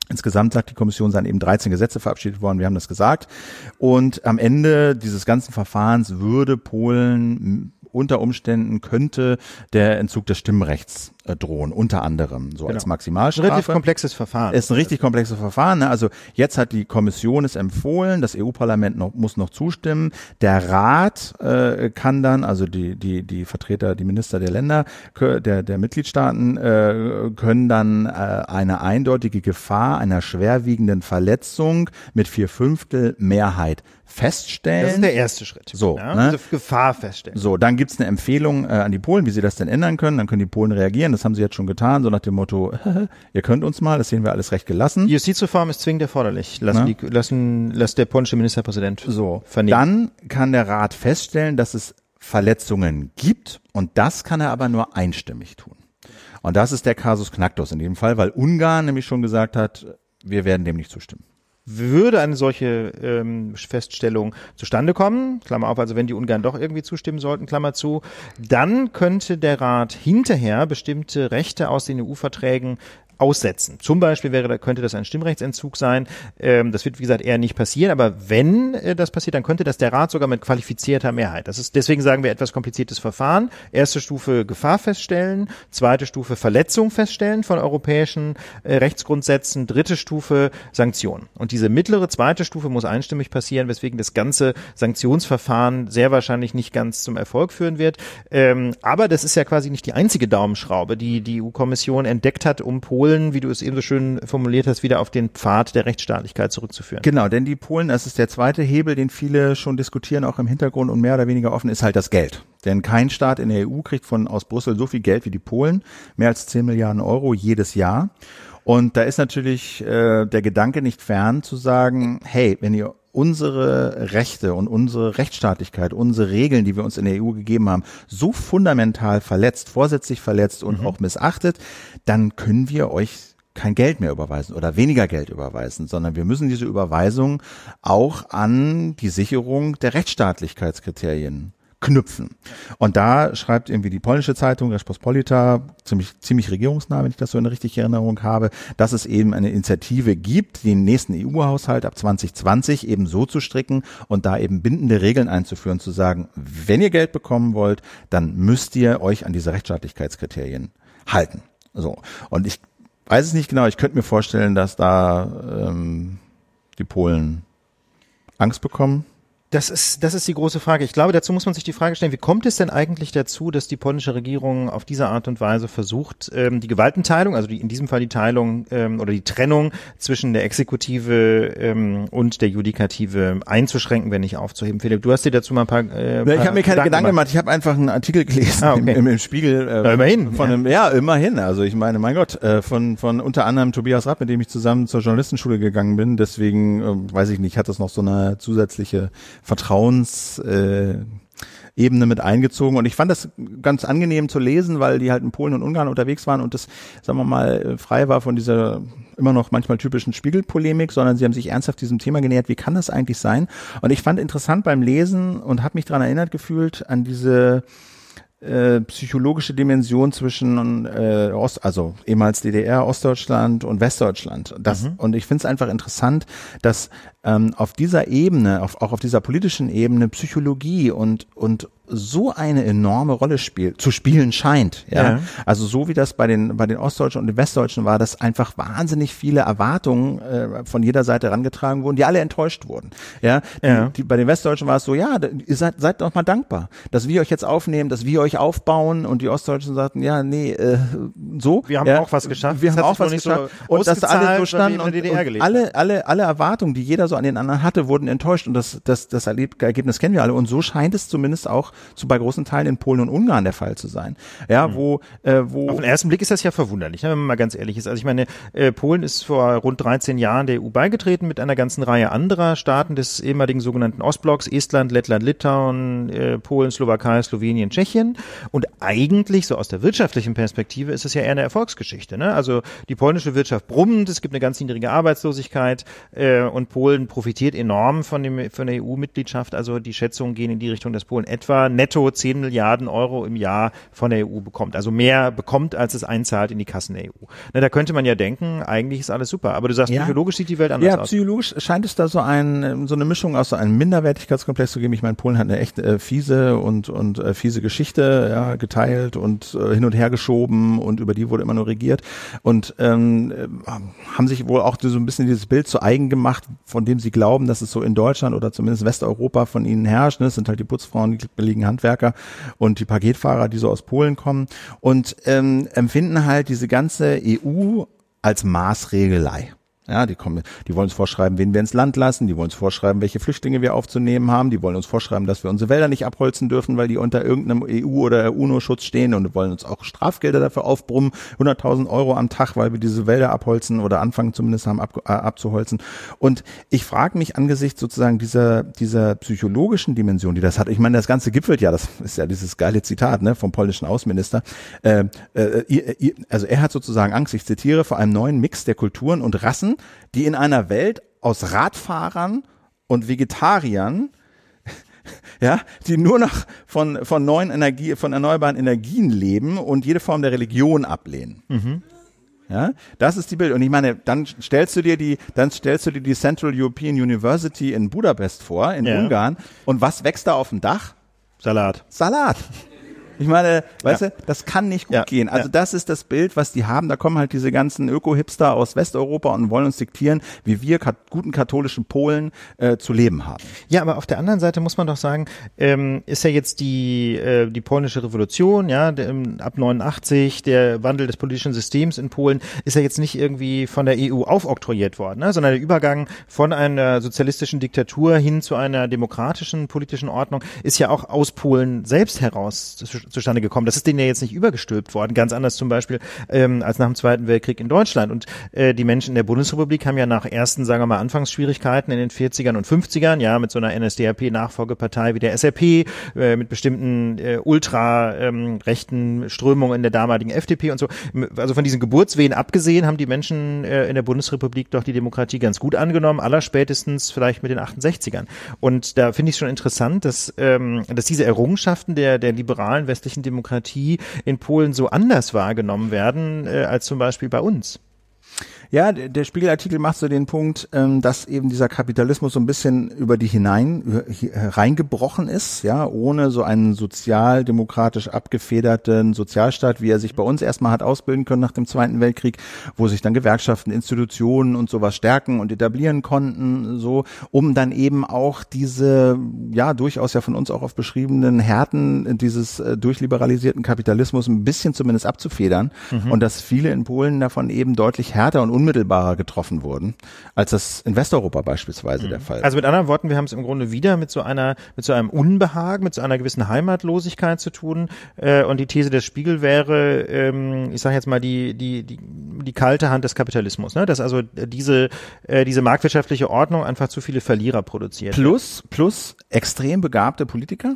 Insgesamt sagt die Kommission, seien eben 13 Gesetze verabschiedet worden, wir haben das gesagt. Und am Ende dieses ganzen Verfahrens würde Polen unter Umständen könnte der Entzug des Stimmrechts äh, drohen, unter anderem, so genau. als Maximalstrafe. Ein relativ komplexes Verfahren. Ist ein richtig komplexes Verfahren. Ne? Also jetzt hat die Kommission es empfohlen, das EU-Parlament noch, muss noch zustimmen. Der Rat äh, kann dann, also die, die, die Vertreter, die Minister der Länder, der, der Mitgliedstaaten äh, können dann äh, eine eindeutige Gefahr einer schwerwiegenden Verletzung mit vier Fünftel Mehrheit feststellen. Das ist der erste Schritt. So, ja, ne? also Gefahr feststellen. So, dann gibt's eine Empfehlung äh, an die Polen, wie sie das denn ändern können. Dann können die Polen reagieren. Das haben sie jetzt schon getan, so nach dem Motto, ihr könnt uns mal, das sehen wir alles recht gelassen. Justizreform ist zwingend erforderlich. Lassen, die, lassen, lassen der polnische Ministerpräsident so vernehmen. Dann kann der Rat feststellen, dass es Verletzungen gibt und das kann er aber nur einstimmig tun. Und das ist der Kasus Knacktus in dem Fall, weil Ungarn nämlich schon gesagt hat, wir werden dem nicht zustimmen. Würde eine solche ähm, Feststellung zustande kommen, Klammer auf, also wenn die Ungarn doch irgendwie zustimmen sollten, Klammer zu, dann könnte der Rat hinterher bestimmte Rechte aus den EU-Verträgen aussetzen. Zum Beispiel wäre, könnte das ein Stimmrechtsentzug sein. Ähm, das wird, wie gesagt, eher nicht passieren. Aber wenn äh, das passiert, dann könnte das der Rat sogar mit qualifizierter Mehrheit. Das ist, deswegen sagen wir etwas kompliziertes Verfahren. Erste Stufe Gefahr feststellen. Zweite Stufe Verletzung feststellen von europäischen äh, Rechtsgrundsätzen. Dritte Stufe Sanktionen. Und diese mittlere zweite Stufe muss einstimmig passieren, weswegen das ganze Sanktionsverfahren sehr wahrscheinlich nicht ganz zum Erfolg führen wird. Ähm, aber das ist ja quasi nicht die einzige Daumenschraube, die die EU-Kommission entdeckt hat, um Polen Polen, wie du es eben so schön formuliert hast, wieder auf den Pfad der Rechtsstaatlichkeit zurückzuführen. Genau, denn die Polen, das ist der zweite Hebel, den viele schon diskutieren, auch im Hintergrund und mehr oder weniger offen, ist halt das Geld. Denn kein Staat in der EU kriegt von aus Brüssel so viel Geld wie die Polen, mehr als 10 Milliarden Euro jedes Jahr. Und da ist natürlich äh, der Gedanke nicht fern zu sagen, hey, wenn ihr unsere Rechte und unsere Rechtsstaatlichkeit, unsere Regeln, die wir uns in der EU gegeben haben, so fundamental verletzt, vorsätzlich verletzt und mhm. auch missachtet, dann können wir euch kein Geld mehr überweisen oder weniger Geld überweisen, sondern wir müssen diese Überweisung auch an die Sicherung der Rechtsstaatlichkeitskriterien knüpfen. Und da schreibt irgendwie die polnische Zeitung, Respospolita, ziemlich, ziemlich regierungsnah, wenn ich das so in richtiger Erinnerung habe, dass es eben eine Initiative gibt, den nächsten EU-Haushalt ab 2020 eben so zu stricken und da eben bindende Regeln einzuführen, zu sagen, wenn ihr Geld bekommen wollt, dann müsst ihr euch an diese Rechtsstaatlichkeitskriterien halten. So. Und ich weiß es nicht genau, ich könnte mir vorstellen, dass da ähm, die Polen Angst bekommen das ist, das ist die große Frage. Ich glaube, dazu muss man sich die Frage stellen, wie kommt es denn eigentlich dazu, dass die polnische Regierung auf diese Art und Weise versucht, ähm, die Gewaltenteilung, also die, in diesem Fall die Teilung ähm, oder die Trennung zwischen der Exekutive ähm, und der Judikative einzuschränken, wenn nicht aufzuheben. Philipp, du hast dir dazu mal ein paar. Äh, ja, ich habe mir keine Gedanken gemacht. Ich habe einfach einen Artikel gelesen ah, okay. im, im, Spiegel. Äh, Na, immerhin. Von ja. Einem, ja, immerhin. Also ich meine, mein Gott, äh, von, von unter anderem Tobias Rapp, mit dem ich zusammen zur Journalistenschule gegangen bin. Deswegen, äh, weiß ich nicht, hat das noch so eine zusätzliche Vertrauens äh, Ebene mit eingezogen und ich fand das ganz angenehm zu lesen, weil die halt in Polen und Ungarn unterwegs waren und das, sagen wir mal, frei war von dieser immer noch manchmal typischen Spiegelpolemik, sondern sie haben sich ernsthaft diesem Thema genähert, wie kann das eigentlich sein? Und ich fand interessant beim Lesen und habe mich daran erinnert gefühlt an diese äh, psychologische Dimension zwischen äh, Ost, also ehemals DDR, Ostdeutschland und Westdeutschland. Das, mhm. Und ich finde es einfach interessant, dass ähm, auf dieser Ebene, auf, auch auf dieser politischen Ebene Psychologie und, und so eine enorme Rolle spielt, zu spielen scheint. Ja? ja? Also so wie das bei den, bei den Ostdeutschen und den Westdeutschen war, dass einfach wahnsinnig viele Erwartungen äh, von jeder Seite herangetragen wurden, die alle enttäuscht wurden. Ja? Die, ja. Die, bei den Westdeutschen war es so, ja, ihr seid, seid doch mal dankbar, dass wir euch jetzt aufnehmen, dass wir euch aufbauen und die Ostdeutschen sagten, ja, nee, äh, so. Wir haben ja, auch was geschafft. Wir das haben auch was geschafft. So und dass alle so standen und, und alle, alle, alle Erwartungen, die jeder so an den anderen hatte, wurden enttäuscht und das, das, das Ergebnis kennen wir alle und so scheint es zumindest auch zu bei großen Teilen in Polen und Ungarn der Fall zu sein. Ja, mhm. wo, äh, wo. Auf den ersten Blick ist das ja verwunderlich, ne, wenn man mal ganz ehrlich ist. Also ich meine, äh, Polen ist vor rund 13 Jahren der EU beigetreten mit einer ganzen Reihe anderer Staaten des ehemaligen sogenannten Ostblocks, Estland, Lettland, Litauen, äh, Polen, Slowakei, Slowenien, Tschechien. Und eigentlich, so aus der wirtschaftlichen Perspektive, ist es ja eher eine Erfolgsgeschichte. Ne? Also die polnische Wirtschaft brummt, es gibt eine ganz niedrige Arbeitslosigkeit äh, und Polen profitiert enorm von, dem, von der EU-Mitgliedschaft. Also die Schätzungen gehen in die Richtung, dass Polen etwa netto 10 Milliarden Euro im Jahr von der EU bekommt. Also mehr bekommt, als es einzahlt in die Kassen der EU. Na, da könnte man ja denken, eigentlich ist alles super. Aber du sagst, ja. psychologisch sieht die Welt anders ja, aus. Ja, psychologisch scheint es da so ein, so eine Mischung aus so einem Minderwertigkeitskomplex zu geben. Ich meine, Polen hat eine echt äh, fiese und, und äh, fiese Geschichte, ja, geteilt und äh, hin und her geschoben und über die wurde immer nur regiert. Und ähm, äh, haben sich wohl auch so ein bisschen dieses Bild zu eigen gemacht, von dem sie glauben, dass es so in Deutschland oder zumindest Westeuropa von ihnen herrscht. Ne? Das sind halt die Putzfrauen, die billigen Handwerker Handwerker und die Paketfahrer, die so aus Polen kommen und ähm, empfinden halt diese ganze EU als Maßregelei. Ja, die kommen, die wollen uns vorschreiben, wen wir ins Land lassen, die wollen uns vorschreiben, welche Flüchtlinge wir aufzunehmen haben, die wollen uns vorschreiben, dass wir unsere Wälder nicht abholzen dürfen, weil die unter irgendeinem EU- oder UNO-Schutz stehen und wollen uns auch Strafgelder dafür aufbrummen, 100.000 Euro am Tag, weil wir diese Wälder abholzen oder anfangen zumindest haben ab, äh, abzuholzen. Und ich frage mich angesichts sozusagen dieser, dieser psychologischen Dimension, die das hat, ich meine, das Ganze gipfelt ja, das ist ja dieses geile Zitat ne, vom polnischen Außenminister, äh, äh, also er hat sozusagen Angst, ich zitiere, vor einem neuen Mix der Kulturen und Rassen, die in einer Welt aus Radfahrern und Vegetariern ja, die nur noch von, von neuen Energie, von erneuerbaren Energien leben und jede Form der Religion ablehnen. Mhm. Ja, das ist die Bild. Und ich meine, dann stellst du dir die, dann stellst du dir die Central European University in Budapest vor, in ja. Ungarn. Und was wächst da auf dem Dach? Salat. Salat. Ich meine, weißt ja. du, das kann nicht gut ja. gehen. Also ja. das ist das Bild, was die haben. Da kommen halt diese ganzen Öko-Hipster aus Westeuropa und wollen uns diktieren, wie wir kat guten katholischen Polen äh, zu leben haben. Ja, aber auf der anderen Seite muss man doch sagen, ähm, ist ja jetzt die äh, die polnische Revolution, ja, der, ähm, ab 89, der Wandel des politischen Systems in Polen ist ja jetzt nicht irgendwie von der EU aufoktroyiert worden, ne, sondern der Übergang von einer sozialistischen Diktatur hin zu einer demokratischen politischen Ordnung ist ja auch aus Polen selbst heraus zustande gekommen. Das ist denen ja jetzt nicht übergestülpt worden, ganz anders zum Beispiel ähm, als nach dem Zweiten Weltkrieg in Deutschland. Und äh, die Menschen in der Bundesrepublik haben ja nach ersten, sagen wir mal, Anfangsschwierigkeiten in den 40ern und 50ern, ja, mit so einer NSDAP-Nachfolgepartei wie der SRP, äh, mit bestimmten äh, ultra ähm, Strömungen in der damaligen FDP und so. Also von diesen Geburtswehen abgesehen haben die Menschen äh, in der Bundesrepublik doch die Demokratie ganz gut angenommen, allerspätestens vielleicht mit den 68ern. Und da finde ich schon interessant, dass, ähm, dass diese Errungenschaften der, der liberalen westlichen Demokratie in Polen so anders wahrgenommen werden äh, als zum Beispiel bei uns. Ja, der Spiegelartikel macht so den Punkt, ähm, dass eben dieser Kapitalismus so ein bisschen über die hinein reingebrochen ist, ja, ohne so einen sozialdemokratisch abgefederten Sozialstaat, wie er sich bei uns erstmal hat ausbilden können nach dem Zweiten Weltkrieg, wo sich dann Gewerkschaften, Institutionen und sowas stärken und etablieren konnten, so, um dann eben auch diese, ja, durchaus ja von uns auch oft beschriebenen Härten dieses äh, durchliberalisierten Kapitalismus ein bisschen zumindest abzufedern mhm. und dass viele in Polen davon eben deutlich härter und unmittelbarer getroffen wurden, als das in Westeuropa beispielsweise mhm. der Fall war. Also mit anderen Worten, wir haben es im Grunde wieder mit so einer, mit so einem Unbehagen, mit so einer gewissen Heimatlosigkeit zu tun. Äh, und die These des Spiegel wäre, ähm, ich sage jetzt mal, die, die, die, die kalte Hand des Kapitalismus, ne? dass also diese, äh, diese marktwirtschaftliche Ordnung einfach zu viele Verlierer produziert. Plus, plus extrem begabte Politiker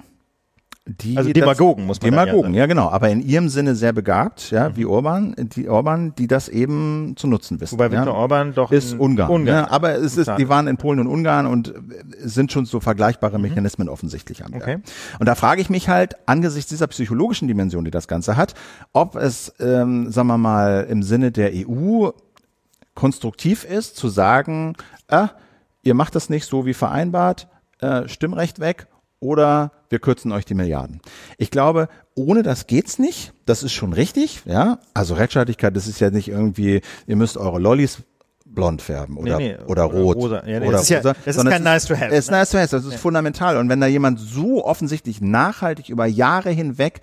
die also Demagogen das, muss man Demagogen, ja, ja, genau, aber in ihrem Sinne sehr begabt, ja, mhm. wie Orban, die Orban, die das eben zu nutzen wissen. Wobei Viktor ja. Orban doch ist Ungarn, Ungarn. Ja, aber es ist, die waren in Polen und Ungarn und sind schon so vergleichbare mhm. Mechanismen offensichtlich am okay. Und da frage ich mich halt angesichts dieser psychologischen Dimension, die das Ganze hat, ob es, ähm, sagen wir mal, im Sinne der EU konstruktiv ist, zu sagen, äh, ihr macht das nicht so wie vereinbart, äh, Stimmrecht weg oder wir kürzen euch die Milliarden. Ich glaube, ohne das geht's nicht. Das ist schon richtig, ja. Also Rechtsstaatlichkeit, das ist ja nicht irgendwie, ihr müsst eure Lollis blond färben oder, nee, nee, oder, oder rot. Rosa. Ja, nee, oder das ist, ja, das ist kein nice to have. Es ist ne? nice to have, das ist ja. fundamental. Und wenn da jemand so offensichtlich nachhaltig über Jahre hinweg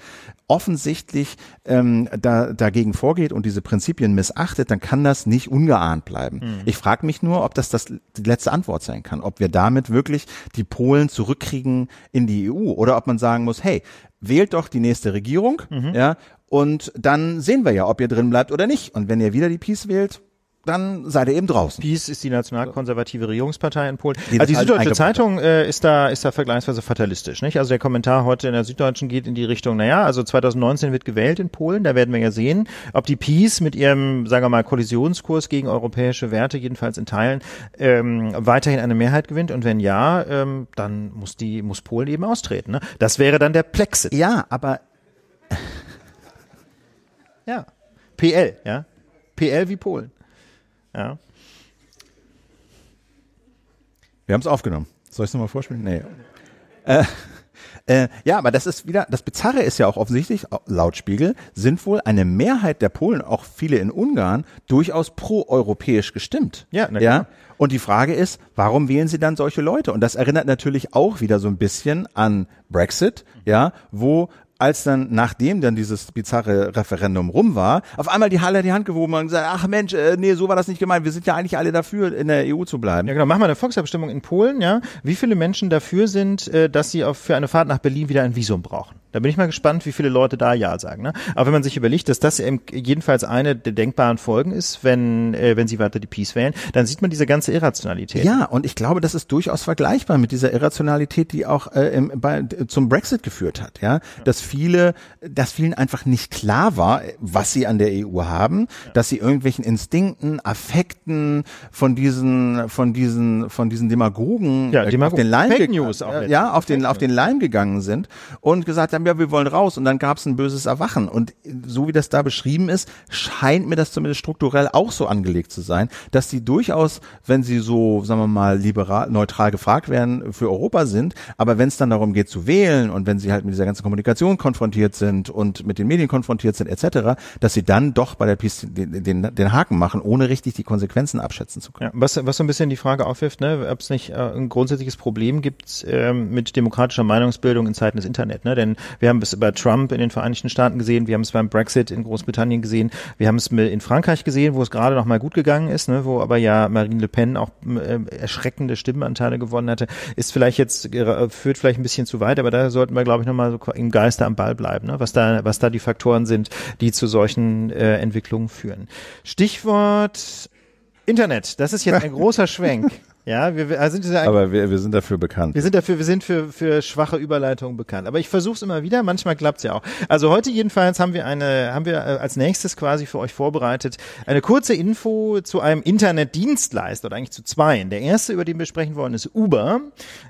offensichtlich ähm, da, dagegen vorgeht und diese Prinzipien missachtet, dann kann das nicht ungeahnt bleiben. Mhm. Ich frage mich nur, ob das, das die letzte Antwort sein kann, ob wir damit wirklich die Polen zurückkriegen in die EU oder ob man sagen muss, hey, wählt doch die nächste Regierung, mhm. ja, und dann sehen wir ja, ob ihr drin bleibt oder nicht. Und wenn ihr wieder die Peace wählt, dann seid ihr eben draußen. PiS ist die nationalkonservative Regierungspartei in Polen. Die also die Süddeutsche Zeitung äh, ist da ist da vergleichsweise fatalistisch, nicht? Also der Kommentar heute in der Süddeutschen geht in die Richtung, naja, also 2019 wird gewählt in Polen, da werden wir ja sehen, ob die PiS mit ihrem, sagen wir mal, Kollisionskurs gegen europäische Werte, jedenfalls in Teilen, ähm, weiterhin eine Mehrheit gewinnt und wenn ja, ähm, dann muss die muss Polen eben austreten. Ne? Das wäre dann der Plexit. Ja, aber ja, PL, ja, PL wie Polen. Ja. Wir haben es aufgenommen. Soll ich es nochmal vorspielen? Nee. Äh, äh, ja, aber das ist wieder, das Bizarre ist ja auch offensichtlich, laut Spiegel, sind wohl eine Mehrheit der Polen, auch viele in Ungarn, durchaus pro-europäisch gestimmt. Ja, na ja. Und die Frage ist, warum wählen sie dann solche Leute? Und das erinnert natürlich auch wieder so ein bisschen an Brexit, ja, wo als dann, nachdem dann dieses bizarre Referendum rum war, auf einmal die Halle die Hand gewoben und gesagt, ach Mensch, äh, nee, so war das nicht gemeint. Wir sind ja eigentlich alle dafür, in der EU zu bleiben. Ja, genau. Machen wir eine Volksabstimmung in Polen, ja. Wie viele Menschen dafür sind, äh, dass sie auf, für eine Fahrt nach Berlin wieder ein Visum brauchen? Da bin ich mal gespannt, wie viele Leute da Ja sagen. Ne? Aber wenn man sich überlegt, dass das jedenfalls eine der denkbaren Folgen ist, wenn, äh, wenn sie weiter die Peace wählen, dann sieht man diese ganze Irrationalität. Ja, und ich glaube, das ist durchaus vergleichbar mit dieser Irrationalität, die auch äh, im, bei, zum Brexit geführt hat. Ja, dass viele, dass vielen einfach nicht klar war, was sie an der EU haben, ja. dass sie irgendwelchen Instinkten, Affekten von diesen, von diesen, von diesen Demagogen ja, Demagogen. auf den Leim, Fake News auch ja, auf den, auf den Leim gegangen sind und gesagt haben, ja, wir wollen raus. Und dann gab es ein böses Erwachen. Und so wie das da beschrieben ist, scheint mir das zumindest strukturell auch so angelegt zu sein, dass die durchaus, wenn sie so, sagen wir mal, liberal, neutral gefragt werden, für Europa sind. Aber wenn es dann darum geht zu wählen und wenn sie halt mit dieser ganzen Kommunikation konfrontiert sind und mit den Medien konfrontiert sind, etc., dass sie dann doch bei der Peace den, den, den Haken machen, ohne richtig die Konsequenzen abschätzen zu können. Ja, was, was so ein bisschen die Frage aufwirft, ne, ob es nicht äh, ein grundsätzliches Problem gibt ähm, mit demokratischer Meinungsbildung in Zeiten des Internet. Ne? Denn wir haben es bei Trump in den Vereinigten Staaten gesehen, wir haben es beim Brexit in Großbritannien gesehen, wir haben es in Frankreich gesehen, wo es gerade noch mal gut gegangen ist, ne, wo aber ja Marine Le Pen auch äh, erschreckende Stimmenanteile gewonnen hatte, ist vielleicht jetzt äh, führt vielleicht ein bisschen zu weit, aber da sollten wir glaube ich noch mal so im Geiste am Ball bleiben, ne, was da was da die Faktoren sind, die zu solchen äh, Entwicklungen führen. Stichwort Internet, das ist jetzt ein großer Schwenk. Ja, wir, also sind ja aber wir, wir sind dafür bekannt. Wir sind dafür, wir sind für, für schwache Überleitungen bekannt. Aber ich versuche es immer wieder. Manchmal klappt's ja auch. Also heute jedenfalls haben wir eine, haben wir äh, als nächstes quasi für euch vorbereitet eine kurze Info zu einem Internetdienstleister oder eigentlich zu zweien. Der erste, über den wir sprechen wollen, ist Uber.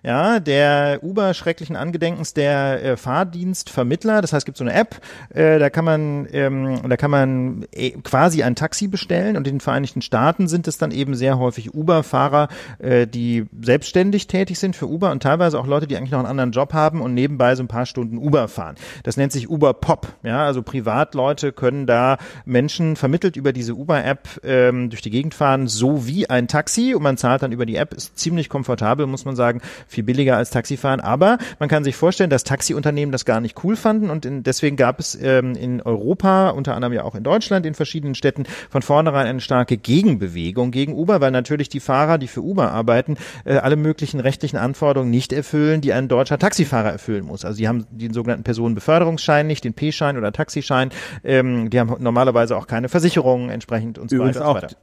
Ja, der Uber schrecklichen Angedenkens der äh, Fahrdienstvermittler. Das heißt, es gibt so eine App, äh, da kann man, ähm, da kann man äh, quasi ein Taxi bestellen und in den Vereinigten Staaten sind es dann eben sehr häufig Uber-Fahrer äh, die selbstständig tätig sind für Uber und teilweise auch Leute, die eigentlich noch einen anderen Job haben und nebenbei so ein paar Stunden Uber fahren. Das nennt sich Uber Pop. Ja, also Privatleute können da Menschen vermittelt über diese Uber-App ähm, durch die Gegend fahren, so wie ein Taxi und man zahlt dann über die App. Ist ziemlich komfortabel, muss man sagen, viel billiger als Taxifahren. Aber man kann sich vorstellen, dass Taxiunternehmen das gar nicht cool fanden und in, deswegen gab es ähm, in Europa, unter anderem ja auch in Deutschland, in verschiedenen Städten von vornherein eine starke Gegenbewegung gegen Uber, weil natürlich die Fahrer, die für Uber arbeiten, äh, alle möglichen rechtlichen Anforderungen nicht erfüllen, die ein deutscher Taxifahrer erfüllen muss. Also die haben den sogenannten Personenbeförderungsschein nicht, den P-Schein oder Taxischein. Ähm, die haben normalerweise auch keine Versicherungen entsprechend und so Übrigens weiter. Und so weiter.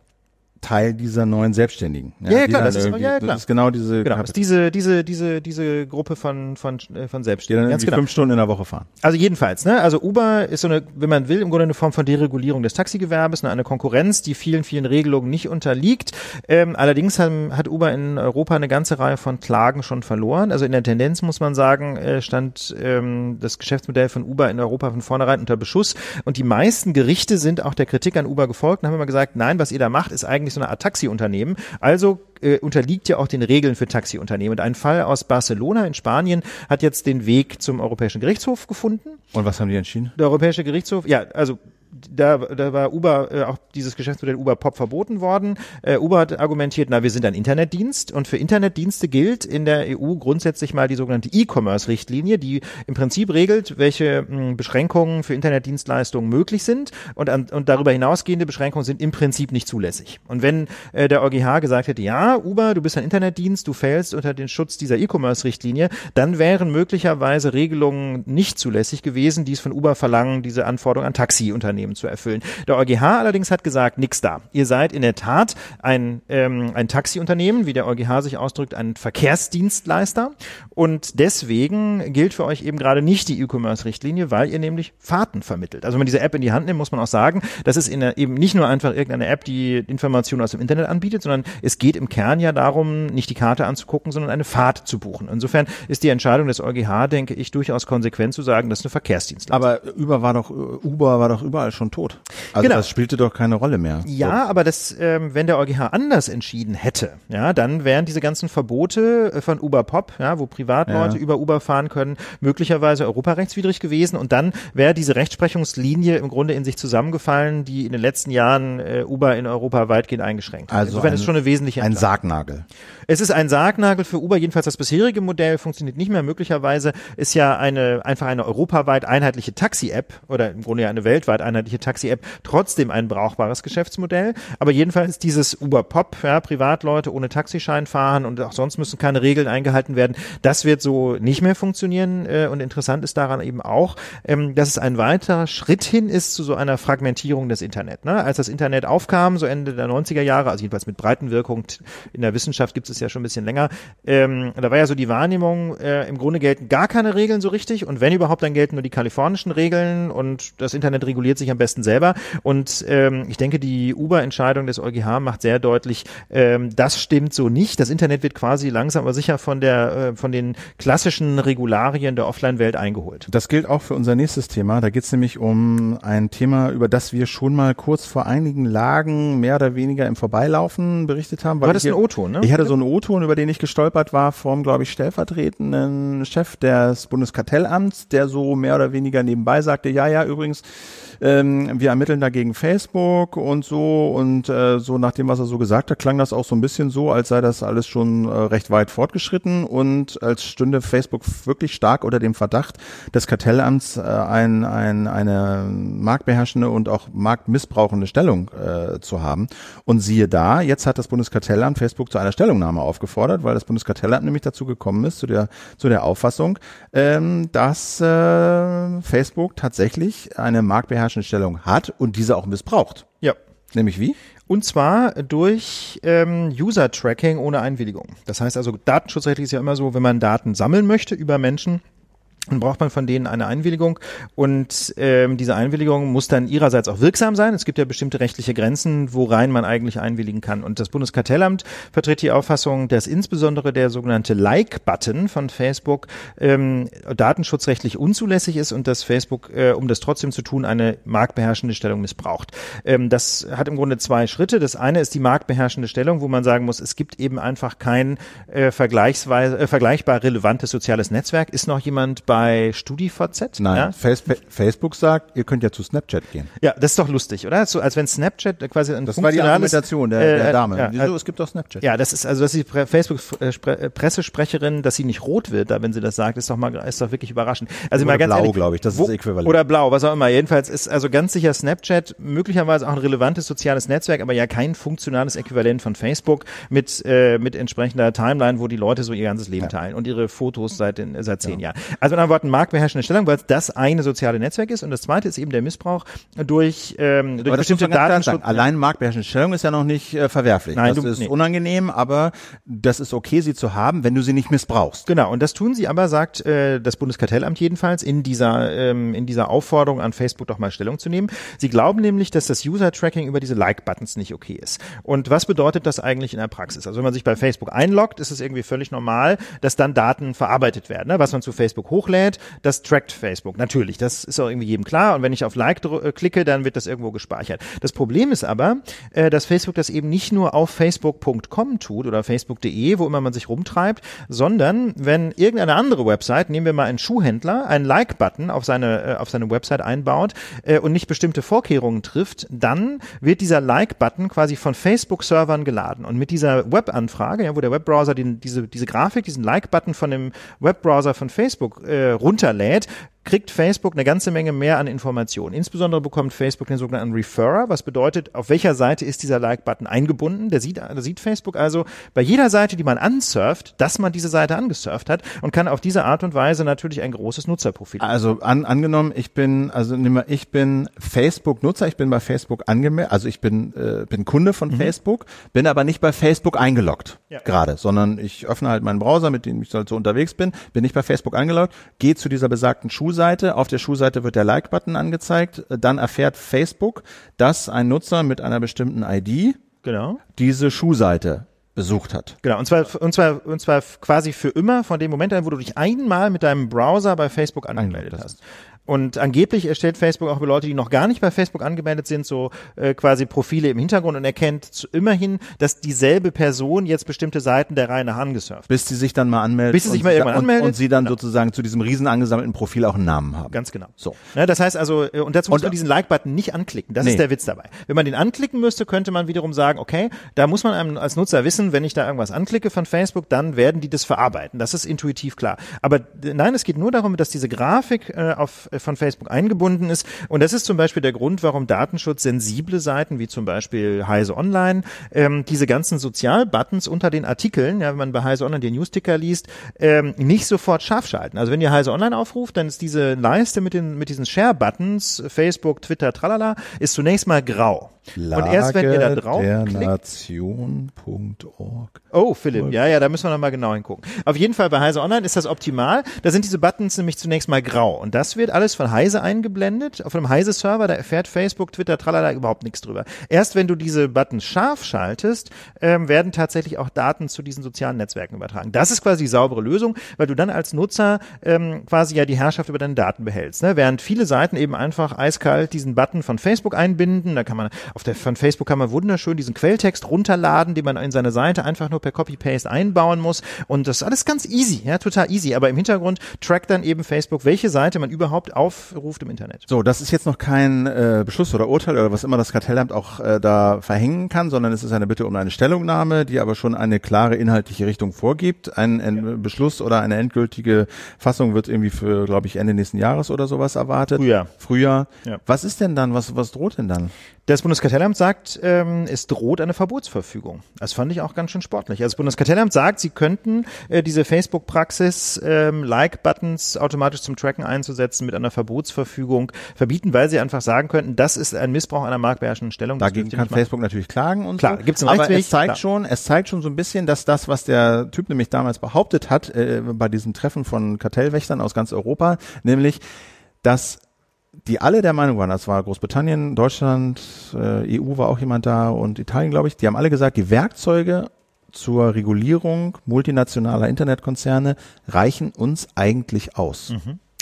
Teil dieser neuen Selbstständigen. Ja, ja klar, das ist, ja, klar. das ist genau diese, genau, ist diese, diese, diese, diese Gruppe von, von, äh, von Selbstständigen. Die dann genau. fünf Stunden in der Woche fahren. Also jedenfalls, ne, also Uber ist so eine, wenn man will, im Grunde eine Form von Deregulierung des Taxigewerbes, ne, eine Konkurrenz, die vielen, vielen Regelungen nicht unterliegt. Ähm, allerdings haben, hat Uber in Europa eine ganze Reihe von Klagen schon verloren. Also in der Tendenz muss man sagen, äh, stand ähm, das Geschäftsmodell von Uber in Europa von vornherein unter Beschuss. Und die meisten Gerichte sind auch der Kritik an Uber gefolgt und haben immer gesagt, nein, was ihr da macht, ist eigentlich so eine Art Taxiunternehmen Taxiunternehmen. Also äh, unterliegt ja auch den Regeln für Taxiunternehmen. Und ein Fall aus Barcelona in Spanien hat jetzt den Weg zum Europäischen Gerichtshof gefunden. Und was haben die entschieden? Der Europäische Gerichtshof, ja, also da, da war Uber, äh, auch dieses Geschäftsmodell Uber Pop verboten worden. Äh, Uber hat argumentiert, na, wir sind ein Internetdienst und für Internetdienste gilt in der EU grundsätzlich mal die sogenannte E-Commerce-Richtlinie, die im Prinzip regelt, welche mh, hm, Beschränkungen für Internetdienstleistungen möglich sind und, an, und darüber hinausgehende Beschränkungen sind im Prinzip nicht zulässig. Und wenn äh, der EuGH gesagt hätte, ja, Uber, du bist ein Internetdienst, du fällst unter den Schutz dieser E-Commerce-Richtlinie, dann wären möglicherweise Regelungen nicht zulässig gewesen, die es von Uber verlangen, diese Anforderungen an Taxiunternehmen Kriterien zu erfüllen. Der EuGH allerdings hat gesagt, nix da. Ihr seid in der Tat ein, ähm, ein Taxiunternehmen, wie der EuGH sich ausdrückt, ein Verkehrsdienstleister und deswegen gilt für euch eben gerade nicht die E-Commerce-Richtlinie, weil ihr nämlich Fahrten vermittelt. Also wenn man diese App in die Hand nimmt, muss man auch sagen, das ist der, eben nicht nur einfach irgendeine App, die Informationen aus dem Internet anbietet, sondern es geht im Kern ja darum, nicht die Karte anzugucken, sondern eine Fahrt zu buchen. Insofern ist die Entscheidung des EuGH, denke ich, durchaus konsequent zu sagen, das ist eine Verkehrsdienstleistung. Aber Uber war doch, Uber war doch überall schon tot. Also Genau. das spielte doch keine Rolle mehr. Ja, aber das, ähm, wenn der EuGH anders entschieden hätte, ja, dann wären diese ganzen Verbote äh, von Uber Pop, ja, wo Privatleute Ja. über Uber fahren können, möglicherweise europarechtswidrig gewesen und dann wäre diese Rechtsprechungslinie im Grunde in sich zusammengefallen, die in den letzten Jahren äh, Uber in Europa weitgehend eingeschränkt hat. Also Insofern ein- ist schon eine wesentliche Ein. Sargnagel. Es ist ein Sargnagel für Uber, jedenfalls das bisherige Modell funktioniert nicht mehr. Möglicherweise ist ja eine einfach eine europaweit einheitliche Taxi-App oder im Grunde ja eine weltweit einheitliche Taxi-App trotzdem ein brauchbares Geschäftsmodell. Aber jedenfalls dieses Uber Pop, ja, Privatleute ohne Taxischein fahren und auch sonst müssen keine Regeln eingehalten werden, das wird so nicht mehr funktionieren. Äh, und interessant ist daran eben auch, ähm, dass es ein weiterer Schritt hin ist zu so einer Fragmentierung des Internet. Ne? Als das Internet aufkam, so Ende der 90er Jahre, also jedenfalls mit Breitenwirkung, in der Wissenschaft gibt es ja schon ein bisschen länger, ähm, da war ja so die Wahrnehmung, äh, im Grunde gelten gar keine Regeln so richtig und wenn überhaupt, dann gelten nur die kalifornischen Regeln und das Internet reguliert sich am besten selber. Und ähm, ich denke, die Uber-Entscheidung des EuGH macht sehr deutlich, ähm, das stimmt so nicht. Das Internet wird quasi langsam aber sicher von der äh, von den klassischen Regularien der Offline-Welt eingeholt. Das gilt auch für unser nächstes Thema. Da geht es nämlich um ein Thema, über das wir schon mal kurz vor einigen Lagen mehr oder weniger im Vorbeilaufen berichtet haben. Du hattest ich, einen O-Ton, ne? Ich hatte so einen O-Ton, über den ich gestolpert war, vom, glaube ich, stellvertretenden Chef des Bundeskartellamts, der so mehr oder weniger nebenbei sagte, ja, ja, übrigens, ähm, wir ermitteln dagegen Facebook und so und äh, so nach dem, was er so gesagt hat, klang das auch so ein bisschen so, als sei das alles schon äh, recht weit fortgeschritten und als stünde Facebook wirklich stark unter dem Verdacht des Kartellamts äh, ein, ein, eine marktbeherrschende und auch marktmissbrauchende Stellung äh, zu haben. Und siehe da, jetzt hat das Bundeskartellamt Facebook zu einer Stellungnahme aufgefordert, weil das Bundeskartellamt nämlich dazu gekommen ist, zu der, zu der Auffassung, ähm, dass äh, Facebook tatsächlich eine marktbeherrschende Stellung hat und diese auch missbraucht. Ja. Nämlich wie? Und zwar durch ähm, User-Tracking ohne Einwilligung. Das heißt also, datenschutzrechtlich ist ja immer so, wenn man Daten sammeln möchte über Menschen, dann braucht man von denen eine Einwilligung und ähm, diese Einwilligung muss dann ihrerseits auch wirksam sein. Es gibt ja bestimmte rechtliche Grenzen, worein man eigentlich einwilligen kann. Und das Bundeskartellamt vertritt die Auffassung, dass insbesondere der sogenannte Like-Button von Facebook ähm, datenschutzrechtlich unzulässig ist und dass Facebook, äh, um das trotzdem zu tun, eine marktbeherrschende Stellung missbraucht. Ähm, das hat im Grunde zwei Schritte. Das eine ist die marktbeherrschende Stellung, wo man sagen muss, es gibt eben einfach kein äh, vergleichsweise, äh, vergleichbar relevantes soziales Netzwerk. Ist noch jemand bei StudiVZ? Nein, Ja? Face Facebook sagt, ihr könnt ja zu Snapchat gehen. Ja, das ist doch lustig, oder? So, als wenn Snapchat quasi ein Das war die Argumentation der, äh, der Dame. Ja, Wieso? äh, es gibt doch Snapchat. ja, das ist also, dass die Pre- Facebook-Pressesprecherin, dass sie nicht rot wird, da wenn sie das sagt, ist doch mal, ist doch wirklich überraschend. Also Oder mal ganz blau, glaube ich, das ist wo- das Äquivalent. Oder blau, was auch immer. Jedenfalls ist also ganz sicher Snapchat möglicherweise auch ein relevantes soziales Netzwerk, aber ja kein funktionales Äquivalent von Facebook mit äh, mit entsprechender Timeline, wo die Leute so ihr ganzes Leben teilen und ihre Fotos seit den, äh, seit zehn Jahren. Also anderen Worten, marktbeherrschende Stellung, weil es das eine soziale Netzwerk ist und das zweite ist eben der Missbrauch durch ähm, durch Aber bestimmte Datenschutz. Allein marktbeherrschende Stellung ist ja noch nicht äh, verwerflich. Nein, das du- ist nee. unangenehm, aber das ist okay, sie zu haben, wenn du sie nicht missbrauchst. Genau, und das tun sie aber, sagt äh, das Bundeskartellamt jedenfalls, in dieser, ähm, in dieser Aufforderung an Facebook doch mal Stellung zu nehmen. Sie glauben nämlich, dass das User-Tracking über diese Like-Buttons nicht okay ist. Und was bedeutet das eigentlich in der Praxis? Also wenn man sich bei Facebook einloggt, ist es irgendwie völlig normal, dass dann Daten verarbeitet werden. Ne? Was man zu Facebook hochlädt, das trackt Facebook. Natürlich, das ist auch irgendwie jedem klar. Und wenn ich auf Like äh, klicke, dann wird das irgendwo gespeichert. Das Problem ist aber, äh, dass Facebook das eben nicht nur auf facebook.com tut oder facebook.de, wo immer man sich rumtreibt, sondern wenn irgendeine andere Website, nehmen wir mal einen Schuhhändler, einen Like-Button auf seine, äh, auf seine Website einbaut äh, und nicht bestimmte Vorkehrungen trifft, dann wird dieser Like-Button quasi von Facebook-Servern geladen. Und mit dieser Webanfrage, ja, wo der Webbrowser diese, diese Grafik, diesen Like-Button von dem Webbrowser von Facebook äh, runterlädt, kriegt Facebook eine ganze Menge mehr an Informationen. Insbesondere bekommt Facebook den sogenannten Referrer, was bedeutet, auf welcher Seite ist dieser Like-Button eingebunden. Der sieht, da sieht Facebook also bei jeder Seite, die man ansurft, dass man diese Seite angesurft hat und kann auf diese Art und Weise natürlich ein großes Nutzerprofil. Also an, angenommen, ich bin, also nimm mal, ich bin Facebook-Nutzer, ich bin bei Facebook angemeldet, also ich bin, äh, bin Kunde von Facebook, bin aber nicht bei Facebook eingeloggt Ja. gerade, sondern ich öffne halt meinen Browser, mit dem ich halt so unterwegs bin, bin nicht bei Facebook eingeloggt, gehe zu dieser besagten Schuhseite, auf der Schuhseite wird der Like-Button angezeigt, dann erfährt Facebook, dass ein Nutzer mit einer bestimmten ID Genau. diese Schuhseite besucht hat. Genau, und zwar, und zwar, und zwar quasi für immer von dem Moment an, wo du dich einmal mit deinem Browser bei Facebook angemeldet Angemeldet hast. Und angeblich erstellt Facebook auch für Leute, die noch gar nicht bei Facebook angemeldet sind, so äh, quasi Profile im Hintergrund und erkennt immerhin, dass dieselbe Person jetzt bestimmte Seiten der Reihe nach angesurft. Bis sie sich dann mal anmeldet. Bis sie sich und mal irgendwann und, anmeldet. Und sie dann sozusagen zu diesem riesen angesammelten Profil auch einen Namen haben. Ganz genau. So. Ne, das heißt also, äh, und dazu muss man diesen Like-Button nicht anklicken. Das Nee. ist der Witz dabei. Wenn man den anklicken müsste, könnte man wiederum sagen, okay, da muss man einem als Nutzer wissen, wenn ich da irgendwas anklicke von Facebook, dann werden die das verarbeiten. Das ist intuitiv klar. Aber nein, es geht nur darum, dass diese Grafik äh, auf, von Facebook eingebunden ist. Und das ist zum Beispiel der Grund, warum datenschutzsensible Seiten, wie zum Beispiel Heise Online, ähm, diese ganzen Sozialbuttons unter den Artikeln, ja, wenn man bei Heise Online den Newsticker liest, ähm, nicht sofort scharf schalten. Also wenn ihr Heise Online aufruft, dann ist diese Leiste mit den mit diesen Share-Buttons, Facebook, Twitter, tralala, ist zunächst mal grau. Und erst wenn ihr da drauf der Nation.org. Oh, Philipp, ja, ja, da müssen wir nochmal genau hingucken. Auf jeden Fall bei Heise Online ist das optimal. Da sind diese Buttons nämlich zunächst mal grau. Und das wird alles von Heise eingeblendet. Auf einem Heise-Server, da erfährt Facebook, Twitter, tralala überhaupt nichts drüber. Erst wenn du diese Buttons scharf schaltest, ähm, werden tatsächlich auch Daten zu diesen sozialen Netzwerken übertragen. Das ist quasi die saubere Lösung, weil du dann als Nutzer ähm, quasi ja die Herrschaft über deine Daten behältst. Ne? Während viele Seiten eben einfach eiskalt diesen Button von Facebook einbinden, da kann man auf der von Facebook kann man wunderschön diesen Quelltext runterladen, den man in seine Seite einfach nur per Copy-Paste einbauen muss. Und das ist alles ganz easy, ja, total easy. Aber im Hintergrund trackt dann eben Facebook, welche Seite man überhaupt aufruft im Internet. So, das ist jetzt noch kein äh, Beschluss oder Urteil oder was immer das Kartellamt auch äh, da verhängen kann, sondern es ist eine Bitte um eine Stellungnahme, die aber schon eine klare inhaltliche Richtung vorgibt. Ein, ein Beschluss oder eine endgültige Fassung wird irgendwie für, glaube ich, Ende nächsten Jahres oder sowas erwartet. Frühjahr. Frühjahr. Ja. Was ist denn dann? Was, was droht denn dann? Das Bundeskartellamt sagt, ähm, es droht eine Verbotsverfügung. Das fand ich auch ganz schön sportlich. Also das Bundeskartellamt sagt, sie könnten äh, diese Facebook-Praxis, ähm, Like-Buttons automatisch zum Tracken einzusetzen, mit einer Verbotsverfügung verbieten, weil sie einfach sagen könnten, das ist ein Missbrauch einer marktbeherrschenden Stellung. Dagegen kann. Facebook natürlich klagen und Klar, so. gibt's einen Aber Rechtsweg, es zeigt klar. schon, es zeigt schon so ein bisschen, dass das, was der Typ nämlich damals behauptet hat, äh, bei diesem Treffen von Kartellwächtern aus ganz Europa, nämlich, dass die alle der Meinung waren, das war Großbritannien, Deutschland, äh, EU war auch jemand da und Italien, glaube ich, die haben alle gesagt, die Werkzeuge zur Regulierung multinationaler Internetkonzerne reichen uns eigentlich aus.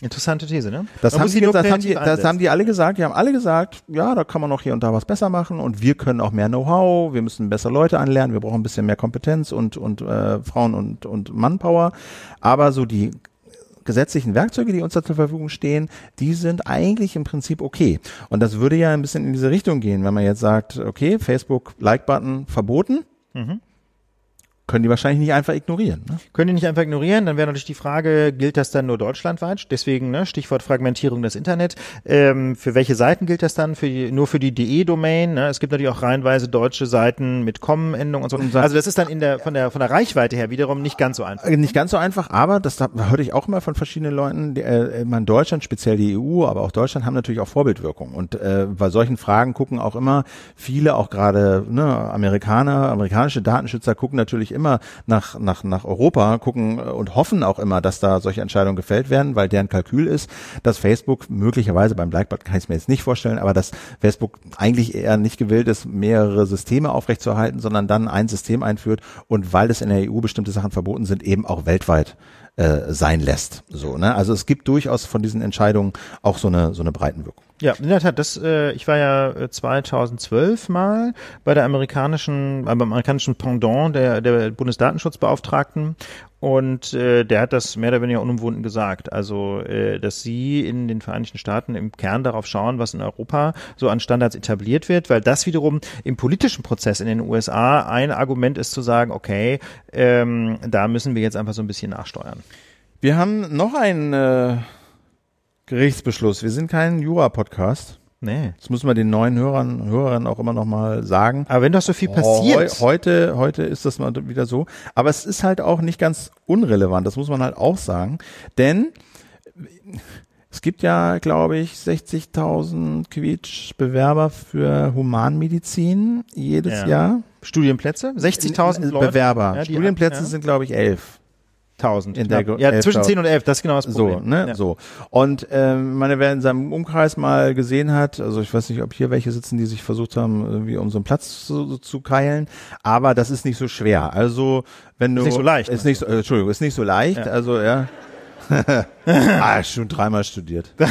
Interessante These, ne? Das, Man haben die, das, haben die, das haben die alle gesagt. Die haben alle gesagt, ja, da kann man noch hier und da was besser machen und wir können auch mehr Know-how, wir müssen besser Leute anlernen, wir brauchen ein bisschen mehr Kompetenz und, und äh, Frauen und, und Manpower. Aber so die gesetzlichen Werkzeuge, die uns da zur Verfügung stehen, die sind eigentlich im Prinzip okay. Und das würde ja ein bisschen in diese Richtung gehen, wenn man jetzt sagt, okay, Facebook Like-Button verboten, können die wahrscheinlich nicht einfach ignorieren. Ne? Können die nicht einfach ignorieren? Dann wäre natürlich die Frage, gilt das dann nur deutschlandweit? Deswegen, ne, Stichwort Fragmentierung des Internet. Ähm, für welche Seiten gilt das dann? Für die, nur für die DE-Domain? Ne? Es gibt natürlich auch reihenweise deutsche Seiten mit Com-Endung und so. Also das ist dann in der, von der, von der Reichweite her wiederum nicht ganz so einfach. Äh, Nicht ganz so einfach, aber das da- hörte ich auch immer von verschiedenen Leuten. Die, äh, man Deutschland, speziell die EU, aber auch Deutschland haben natürlich auch Vorbildwirkung. Und äh, bei solchen Fragen gucken auch immer viele, auch gerade ne, Amerikaner, amerikanische Datenschützer gucken natürlich immer nach nach nach Europa, gucken äh, und hoffen auch immer, dass da solche Entscheidungen gefällt werden, weil deren Kalkül ist, dass Facebook möglicherweise beim Blackbot kann ich es mir jetzt nicht vorstellen, aber dass Facebook eigentlich eher nicht gewillt ist, mehrere Systeme aufrechtzuerhalten, sondern dann ein System einführt und weil es in der EU bestimmte Sachen verboten sind, eben auch weltweit äh, sein lässt. So, ne? Also es gibt durchaus von diesen Entscheidungen auch so eine so eine Breitenwirkung. Ja, in der Tat, das, äh, ich war ja äh, 2012 mal bei der amerikanischen, beim amerikanischen Pendant der, der Bundesdatenschutzbeauftragten und äh, der hat das mehr oder weniger unumwunden gesagt. Also, äh, dass sie in den Vereinigten Staaten im Kern darauf schauen, was in Europa so an Standards etabliert wird, weil das wiederum im politischen Prozess in den USA ein Argument ist zu sagen, okay, ähm, da müssen wir jetzt einfach so ein bisschen nachsteuern. Wir haben noch einen äh, Gerichtsbeschluss. Wir sind kein Jura-Podcast. Nee. Das müssen wir den neuen Hörern Hörerinnen auch immer noch mal sagen. Aber wenn doch so viel passiert. Heu- Heute, heute ist das mal wieder so. Aber es ist halt auch nicht ganz unrelevant. Das muss man halt auch sagen. Denn es gibt ja, glaube ich, 60.000 Quietsch-Bewerber für Humanmedizin jedes Ja. Jahr. Studienplätze? 60.000 Leute? Bewerber. Ja, die- Studienplätze ja. sind, glaube ich, elf. 1000. In der knapp. Ja, 11.000. zwischen 10 und 11, das ist genau das So, Problem. ne, Ja. so. Und ähm, meine, wer in seinem Umkreis mal gesehen hat, also ich weiß nicht, ob hier welche sitzen, die sich versucht haben, irgendwie um so einen Platz zu, zu keilen, aber das ist nicht so schwer. Also wenn du nicht so leicht, ist nicht so, äh, Entschuldigung, ist nicht so leicht. Ja. Also ja, ah, schon dreimal studiert.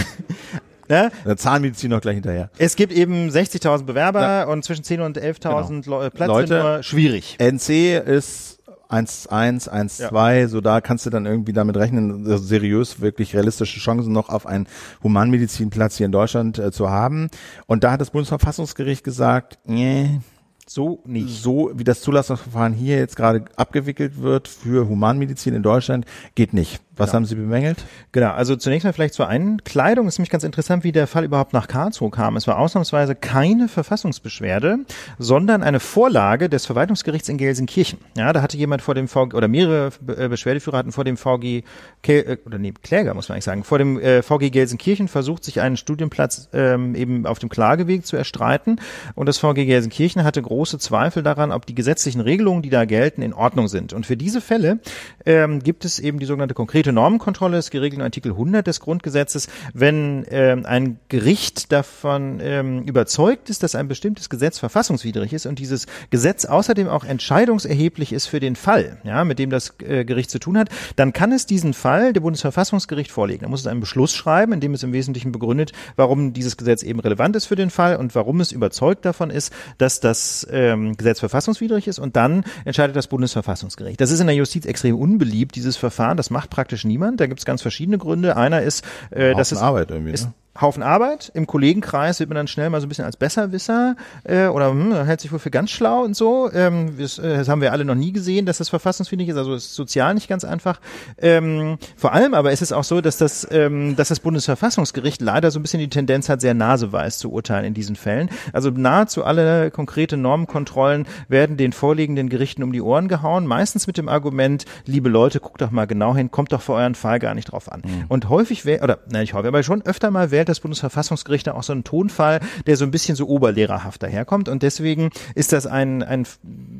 Ne? Der Zahnmedizin noch gleich hinterher. Es gibt eben 60.000 Bewerber und zwischen 10.000 und 11.000 Genau. Plätze Leute- nur schwierig. NC ist 1-1, 1-2, so da kannst du dann irgendwie damit rechnen, seriös, wirklich realistische Chancen noch auf einen Humanmedizinplatz hier in Deutschland äh, zu haben. Und da hat das Bundesverfassungsgericht gesagt, nee, So nicht. so wie das Zulassungsverfahren hier jetzt gerade abgewickelt wird für Humanmedizin in Deutschland, geht nicht. Was haben Sie bemängelt? Genau, also zunächst mal vielleicht zur Einkleidung. Es ist nämlich ganz interessant, wie der Fall überhaupt nach Karlsruhe kam. Es war ausnahmsweise keine Verfassungsbeschwerde, sondern eine Vorlage des Verwaltungsgerichts in Gelsenkirchen. Ja, da hatte jemand vor dem VG, oder mehrere äh, Beschwerdeführer hatten vor dem VG, äh, oder nee, Kläger muss man eigentlich sagen, vor dem äh, VG Gelsenkirchen versucht, sich einen Studienplatz ähm, eben auf dem Klageweg zu erstreiten. Und das VG Gelsenkirchen hatte große Zweifel daran, ob die gesetzlichen Regelungen, die da gelten, in Ordnung sind. Und für diese Fälle ähm, gibt es eben die sogenannte konkrete Normenkontrolle, ist geregelt in Artikel 100 des Grundgesetzes, wenn ähm, ein Gericht davon ähm, überzeugt ist, dass ein bestimmtes Gesetz verfassungswidrig ist und dieses Gesetz außerdem auch entscheidungserheblich ist für den Fall, ja, mit dem das äh, Gericht zu tun hat, dann kann es diesen Fall dem Bundesverfassungsgericht vorlegen. Da muss es einen Beschluss schreiben, in dem es im Wesentlichen begründet, warum dieses Gesetz eben relevant ist für den Fall und warum es überzeugt davon ist, dass das ähm, Gesetz verfassungswidrig ist und dann entscheidet das Bundesverfassungsgericht. Das ist in der Justiz extrem unbeliebt, dieses Verfahren. Das macht praktisch niemand. Da gibt es ganz verschiedene Gründe. Einer ist, äh, dass es Arbeit irgendwie, ist ne? Haufen Arbeit. Im Kollegenkreis wird man dann schnell mal so ein bisschen als Besserwisser äh, oder hm, hält sich wohl für ganz schlau und so. Ähm, das, äh, das haben wir alle noch nie gesehen, dass das verfassungswidrig ist. Also ist sozial nicht ganz einfach. Ähm, vor allem aber ist es auch so, dass das, ähm, dass das Bundesverfassungsgericht leider so ein bisschen die Tendenz hat, sehr naseweiß zu urteilen in diesen Fällen. Also nahezu alle konkrete Normenkontrollen werden den vorliegenden Gerichten um die Ohren gehauen. Meistens mit dem Argument, liebe Leute, guckt doch mal genau hin, kommt doch für euren Fall gar nicht drauf an. Und häufig wählt, oder nein, nicht häufig, aber schon öfter mal wählt das Bundesverfassungsgericht dann auch so einen Tonfall, der so ein bisschen so oberlehrerhaft daherkommt. Und deswegen ist das ein, ein,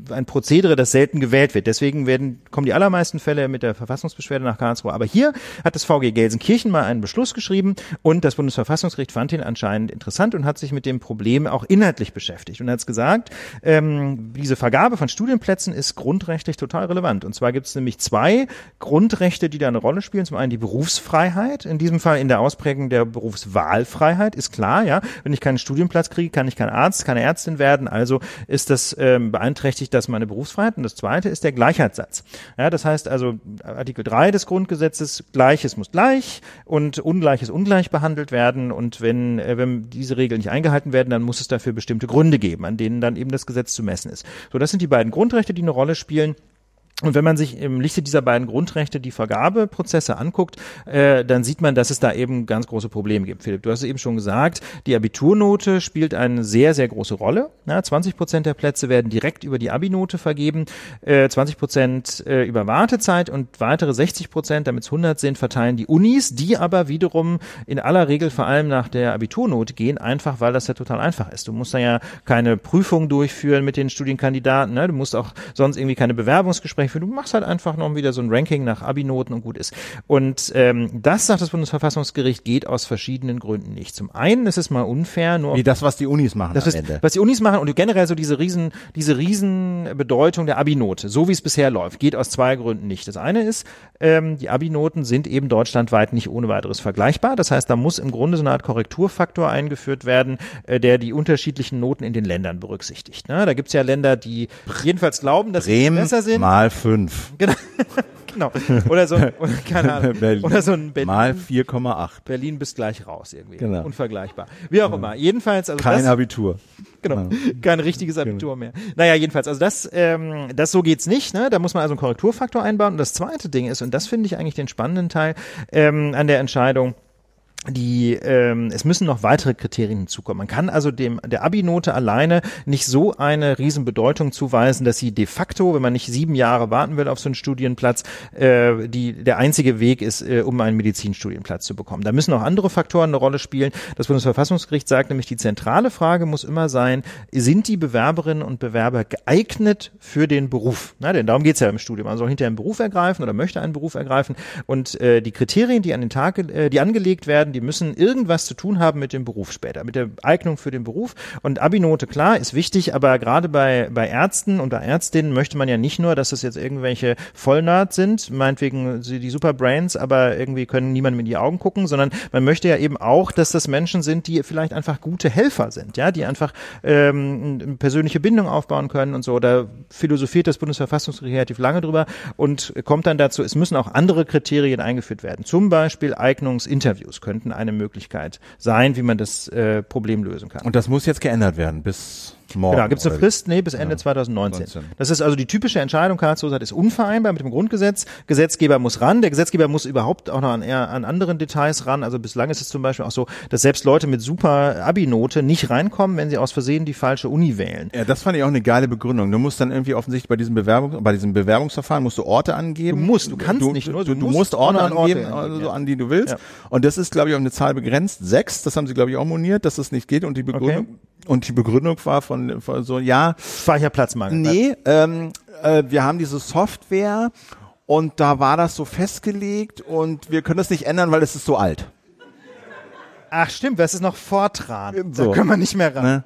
ein Prozedere, das selten gewählt wird. Deswegen werden, kommen die allermeisten Fälle mit der Verfassungsbeschwerde nach Karlsruhe. Aber hier hat das VG Gelsenkirchen mal einen Beschluss geschrieben und das Bundesverfassungsgericht fand ihn anscheinend interessant und hat sich mit dem Problem auch inhaltlich beschäftigt und hat gesagt, ähm, diese Vergabe von Studienplätzen ist grundrechtlich total relevant. Und zwar gibt es nämlich zwei Grundrechte, die da eine Rolle spielen. Zum einen die Berufsfreiheit, in diesem Fall in der Ausprägung der Berufswahlfreiheit, ist klar, ja. Wenn ich keinen Studienplatz kriege, kann ich kein Arzt, keine Ärztin werden. Also ist das ähm, beeinträchtigt das meine Berufsfreiheit. Und das zweite ist der Gleichheitssatz. Ja, das heißt also Artikel 3 des Grundgesetzes, Gleiches muss gleich und Ungleiches ungleich behandelt werden. Und wenn, äh, wenn diese Regeln nicht eingehalten werden, dann muss es dafür bestimmte Gründe geben, an denen dann eben das Gesetz zu messen ist. So, das sind die beiden Grundrechte, die eine Rolle spielen. Und wenn man sich im Lichte dieser beiden Grundrechte die Vergabeprozesse anguckt, äh, dann sieht man, dass es da eben ganz große Probleme gibt. Philipp, du hast es eben schon gesagt, die Abiturnote spielt eine sehr, sehr große Rolle. Ja, 20 Prozent der Plätze werden direkt über die Abinote vergeben, äh, 20 Prozent äh, über Wartezeit und weitere 60 Prozent, damit es 100 sind, verteilen die Unis, die aber wiederum in aller Regel vor allem nach der Abiturnote gehen, einfach weil das ja total einfach ist. Du musst da ja keine Prüfung durchführen mit den Studienkandidaten, ne? du musst auch sonst irgendwie keine Bewerbungsgespräche führen, du machst halt einfach noch wieder so ein Ranking nach Abi-Noten und gut ist. Und ähm, das, sagt das Bundesverfassungsgericht, geht aus verschiedenen Gründen nicht. Zum einen ist es mal unfair, nur Wie das, was die Unis machen das ist, was die Unis machen und generell so diese riesen, diese riesen Bedeutung der Abi-Note, so wie es bisher läuft, geht aus zwei Gründen nicht. Das eine ist, ähm, die Abi-Noten sind eben deutschlandweit nicht ohne weiteres vergleichbar. Das heißt, da muss im Grunde so eine Art Korrekturfaktor eingeführt werden, äh, der die unterschiedlichen Noten in den Ländern berücksichtigt. Ne? Da gibt's ja Länder, die jedenfalls glauben, dass sie besser sind. mal fünf. Genau. genau. Oder so, oder, keine Ahnung. Berlin. Oder so ein Berlin. Mal 4,8. Berlin bis gleich raus irgendwie. Genau. Unvergleichbar. Wie auch immer. Jedenfalls, also Kein das, Abitur. Genau. Kein richtiges Abitur mehr. Naja, jedenfalls, also das, ähm, das so geht's nicht, ne? Da muss man also einen Korrekturfaktor einbauen. Und das zweite Ding ist, und das finde ich eigentlich den spannenden Teil ähm, an der Entscheidung, die ähm, es müssen noch weitere Kriterien hinzukommen. Man kann also dem der Abi-Note alleine nicht so eine Riesenbedeutung zuweisen, dass sie de facto, wenn man nicht sieben Jahre warten will auf so einen Studienplatz, äh, die der einzige Weg ist, äh, um einen Medizinstudienplatz zu bekommen. Da müssen auch andere Faktoren eine Rolle spielen. Das Bundesverfassungsgericht sagt nämlich, die zentrale Frage muss immer sein: Sind die Bewerberinnen und Bewerber geeignet für den Beruf? Na, denn darum geht's ja im Studium. Man soll hinterher einen Beruf ergreifen oder möchte einen Beruf ergreifen und äh, die Kriterien, die an den Tag, äh, die angelegt werden werden, die müssen irgendwas zu tun haben mit dem Beruf später, mit der Eignung für den Beruf. Und Abi-Note, klar, ist wichtig, aber gerade bei, bei Ärzten und bei Ärztinnen möchte man ja nicht nur, dass es jetzt irgendwelche Vollnerds sind, meinetwegen die Superbrains, aber irgendwie können niemandem in die Augen gucken, sondern man möchte ja eben auch, dass das Menschen sind, die vielleicht einfach gute Helfer sind, ja, die einfach ähm, persönliche Bindung aufbauen können und so. Da philosophiert das Bundesverfassungsgericht relativ lange drüber und kommt dann dazu, es müssen auch andere Kriterien eingeführt werden. Zum Beispiel Eignungsinterviews könnten eine Möglichkeit sein, wie man das äh, Problem lösen kann. Und das muss jetzt geändert werden bis morgen. Genau, gibt es eine Frist? Nee, bis Ende 2019. 19. Das ist also die typische Entscheidung, Karlsruhe sagt, ist unvereinbar mit dem Grundgesetz. Gesetzgeber muss ran. Der Gesetzgeber muss überhaupt auch noch an, eher an anderen Details ran. Also bislang ist es zum Beispiel auch so, dass selbst Leute mit super Abi-Note nicht reinkommen, wenn sie aus Versehen die falsche Uni wählen. Ja, das fand ich auch eine geile Begründung. Du musst dann irgendwie offensichtlich bei diesem Bewerbung, bei diesem Bewerbungsverfahren musst du Orte angeben. Du musst, du kannst nicht nur, du, du du musst musst Orte noch Orte angeben, angeben, also ja. an die du willst. Ja. Und das ist, glaube ich, auf eine Zahl begrenzt. Sechs, das haben sie, glaube ich, auch moniert, dass das nicht geht. Und die Begründung, und die Begründung war von, von so, ja, Speicherplatzmangel. nee, ähm, äh, wir haben diese Software und da war das so festgelegt und wir können das nicht ändern, weil es ist so alt. Ach stimmt, das ist noch Fortran. So. Da können wir nicht mehr ran.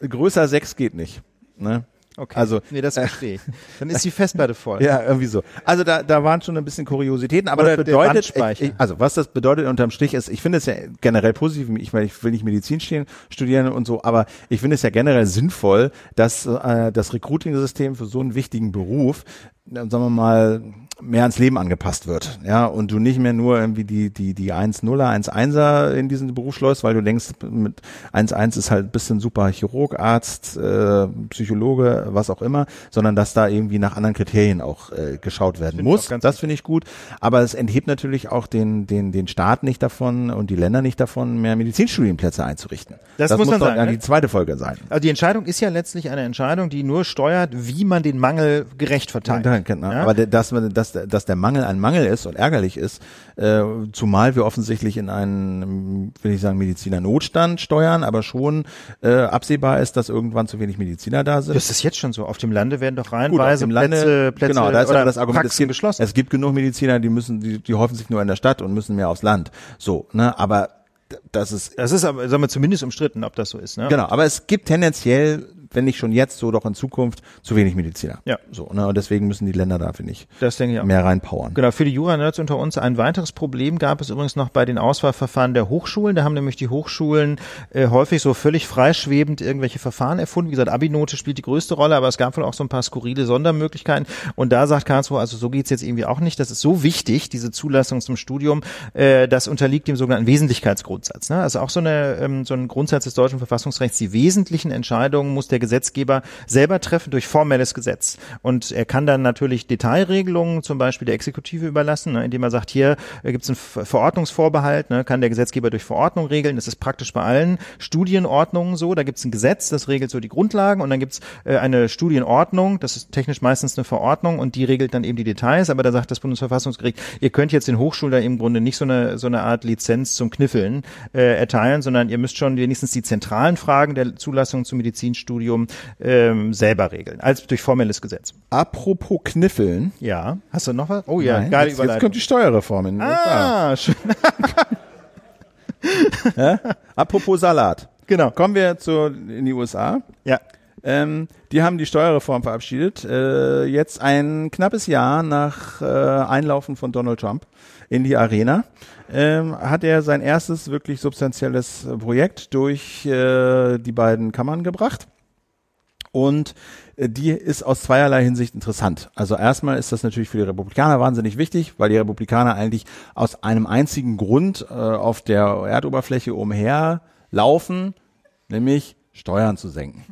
Ne? Größer sechs geht nicht. Ne? Okay. Also, nee, das verstehe ich. Dann ist die Festplatte voll. Ja, irgendwie so. Also da, da waren schon ein bisschen Kuriositäten, aber Oder das bedeutet, ich, also was das bedeutet unterm Strich ist, ich finde es ja generell positiv, ich, weil ich will nicht Medizin stehen, studieren und so, aber ich finde es ja generell sinnvoll, dass äh, das Recruiting-System für so einen wichtigen Beruf, äh, sagen wir mal, mehr ans Leben angepasst wird, ja, und du nicht mehr nur irgendwie die die die 1-0er, 1-1er in diesen Beruf schleust, weil du denkst, mit 1-1 ist halt ein bisschen super Chirurg, Arzt, äh, Psychologe, was auch immer, sondern dass da irgendwie nach anderen Kriterien auch äh, geschaut werden muss. Das finde ich gut, aber es enthebt natürlich auch den den den Staat nicht davon und die Länder nicht davon, mehr Medizinstudienplätze einzurichten. Das muss man doch sagen, dann ne? die zweite Folge sein. Also die Entscheidung ist ja letztlich eine Entscheidung, die nur steuert, wie man den Mangel gerecht verteilt. Genau. Ja? Aber dass, dass, dass der Mangel ein Mangel ist und ärgerlich ist, äh, zumal wir offensichtlich in einen, will ich sagen, Mediziner-Notstand steuern, aber schon äh, absehbar ist, dass irgendwann zu wenig Mediziner da sind. Das ist jetzt schon so. Auf dem Lande werden doch reihenweise dem Lande, Plätze, Plätze genau, da ist oder das Argument, es gibt, geschlossen. es gibt genug Mediziner, die müssen, die, die häufen sich nur in der Stadt und müssen mehr aufs Land. So, ne, aber das ist das ist aber, sagen wir, zumindest umstritten, ob das so ist. Ne? Genau, aber es gibt tendenziell, wenn nicht schon jetzt, so doch in Zukunft zu wenig Mediziner. Ja. So, ne, und deswegen müssen die Länder da, finde ich, Das denke ich auch. mehr reinpowern. Genau, für die Jura-Nerds unter uns ein weiteres Problem gab es übrigens noch bei den Auswahlverfahren der Hochschulen. Da haben nämlich die Hochschulen äh, häufig so völlig freischwebend irgendwelche Verfahren erfunden. Wie gesagt, Abi-Note spielt die größte Rolle, aber es gab wohl auch so ein paar skurrile Sondermöglichkeiten. Und da sagt Karlsruhe, also so geht's jetzt irgendwie auch nicht. Das ist so wichtig, diese Zulassung zum Studium, äh, das unterliegt dem sogenannten Wesentlichkeitsgrundsatz. Ne? Also auch so, eine, ähm, so ein Grundsatz des deutschen Verfassungsrechts. Die wesentlichen Entscheidungen muss der Gesetzgeber selber treffen durch formelles Gesetz. Und er kann dann natürlich Detailregelungen zum Beispiel der Exekutive überlassen, ne, indem er sagt, hier äh, gibt es einen Ver- Verordnungsvorbehalt, ne, kann der Gesetzgeber durch Verordnung regeln. Das ist praktisch bei allen Studienordnungen so. Da gibt es ein Gesetz, das regelt so die Grundlagen und dann gibt es äh, eine Studienordnung, das ist technisch meistens eine Verordnung und die regelt dann eben die Details. Aber da sagt das Bundesverfassungsgericht, ihr könnt jetzt den Hochschulen im Grunde nicht so eine, so eine Art Lizenz zum Kniffeln äh, erteilen, sondern ihr müsst schon wenigstens die zentralen Fragen der Zulassung zum Medizinstudium ähm, selber regeln, als durch formelles Gesetz. Apropos Kniffeln. Ja. Hast du noch was? Oh ja, Nein, geile jetzt, jetzt kommt die Steuerreform in den USA. ah, schön. Apropos Salat. Genau. Kommen wir zu, in die USA. Ja. Ähm, die haben die Steuerreform verabschiedet. Äh, jetzt ein knappes Jahr nach äh, Einlaufen von Donald Trump in die Arena ähm, hat er sein erstes wirklich substanzielles Projekt durch äh, die beiden Kammern gebracht. Und äh, die ist aus zweierlei Hinsicht interessant. Also erstmal ist das natürlich für die Republikaner wahnsinnig wichtig, weil die Republikaner eigentlich aus einem einzigen Grund äh, auf der Erdoberfläche umher laufen, nämlich Steuern zu senken.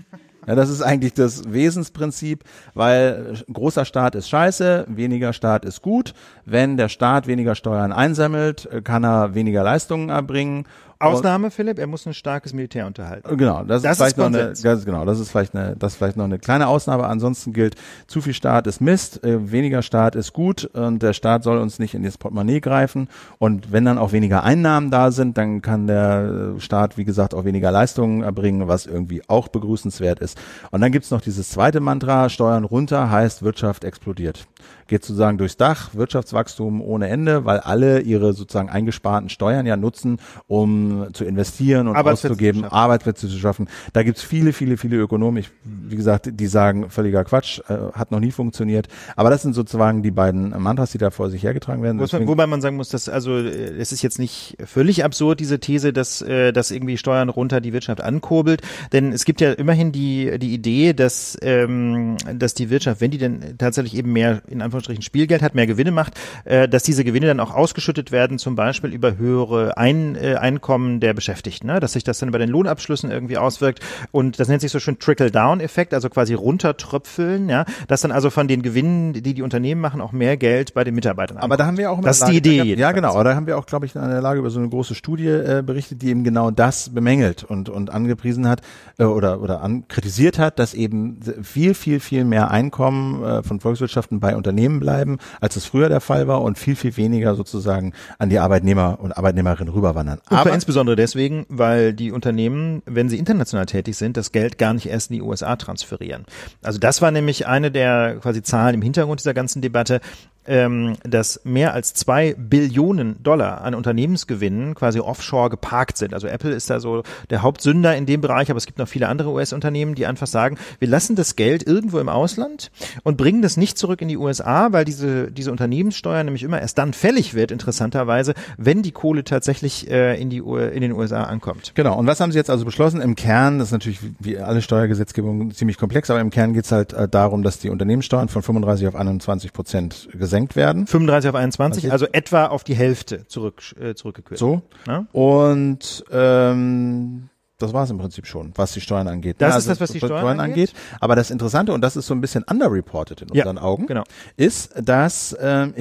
Ja, das ist eigentlich das Wesensprinzip, weil großer Staat ist scheiße, weniger Staat ist gut. Wenn der Staat weniger Steuern einsammelt, äh, kann er weniger Leistungen erbringen. Ausnahme, Philipp, er muss ein starkes Militär unterhalten. Genau, das, Das ist vielleicht ist noch eine, das, genau, das ist vielleicht eine, das ist vielleicht noch eine kleine Ausnahme. Ansonsten gilt, zu viel Staat ist Mist, äh, weniger Staat ist gut und der Staat soll uns nicht in das Portemonnaie greifen. Und wenn dann auch weniger Einnahmen da sind, dann kann der äh, Staat, wie gesagt, auch weniger Leistungen erbringen, was irgendwie auch begrüßenswert ist. Und dann gibt's noch dieses zweite Mantra, Steuern runter heißt Wirtschaft explodiert. Geht sozusagen durchs Dach, Wirtschaftswachstum ohne Ende, weil alle ihre sozusagen eingesparten Steuern ja nutzen, um zu investieren und Arbeitsplätze auszugeben. Arbeitsplätze zu schaffen. Da gibt's viele, viele, viele Ökonomen, ich, wie gesagt, die sagen, völliger Quatsch, äh, hat noch nie funktioniert. Aber das sind sozusagen die beiden Mantras, die da vor sich hergetragen werden. Man, wobei man sagen muss, dass also äh, es ist jetzt nicht völlig absurd diese These, dass äh, dass irgendwie Steuern runter die Wirtschaft ankurbelt, denn es gibt ja immerhin die die Idee, dass ähm, dass die Wirtschaft, wenn die denn tatsächlich eben mehr in Anführungsstrichen Spielgeld hat, mehr Gewinne macht, äh, dass diese Gewinne dann auch ausgeschüttet werden, zum Beispiel über höhere Ein, äh, Einkommen der Beschäftigten, ne? dass sich das dann bei den Lohnabschlüssen irgendwie auswirkt und das nennt sich so schön Trickle-Down-Effekt, also quasi runtertröpfeln, ja, dass dann also von den Gewinnen, die die Unternehmen machen, auch mehr Geld bei den Mitarbeitern Aber da haben wir auch immer Das ist die Idee Ja, jedenfalls. genau. Aber da haben wir auch, glaube ich, in der Lage über so eine große Studie äh, berichtet, die eben genau das bemängelt und und angepriesen hat äh, oder oder an, kritisiert hat, dass eben viel viel viel mehr Einkommen äh, von Volkswirtschaften bei Unternehmen bleiben, als es früher der Fall war und viel viel weniger sozusagen an die Arbeitnehmer und Arbeitnehmerinnen rüberwandern. Aber insbesondere deswegen, weil die Unternehmen, wenn sie international tätig sind, das Geld gar nicht erst in die USA transferieren. Also das war nämlich eine der quasi Zahlen im Hintergrund dieser ganzen Debatte, ähm, dass mehr als zwei Billionen Dollar an Unternehmensgewinnen quasi offshore geparkt sind. Also Apple ist da so der Hauptsünder in dem Bereich, aber es gibt noch viele andere US-Unternehmen, die einfach sagen, wir lassen das Geld irgendwo im Ausland und bringen das nicht zurück in die USA, weil diese, diese Unternehmenssteuer nämlich immer erst dann fällig wird, interessanterweise, wenn die Kohle tatsächlich äh, in, die, in den USA ankommt. Genau, und was haben Sie jetzt also beschlossen? Im Kern, das ist natürlich wie alle Steuergesetzgebung ziemlich komplex, aber im Kern geht es halt äh, darum, dass die Unternehmenssteuern von 35 auf 21 Prozent gesenkt werden. 35 auf 21, also etwa auf die Hälfte zurück, äh, zurückgekürzt. So. Ja? Und ähm, das war es im Prinzip schon, was die Steuern angeht. Das Ja, ist das, was die Steuern angeht. Aber das Interessante, und das ist so ein bisschen underreported in Ja, unseren Augen, genau. ist, dass, ähm,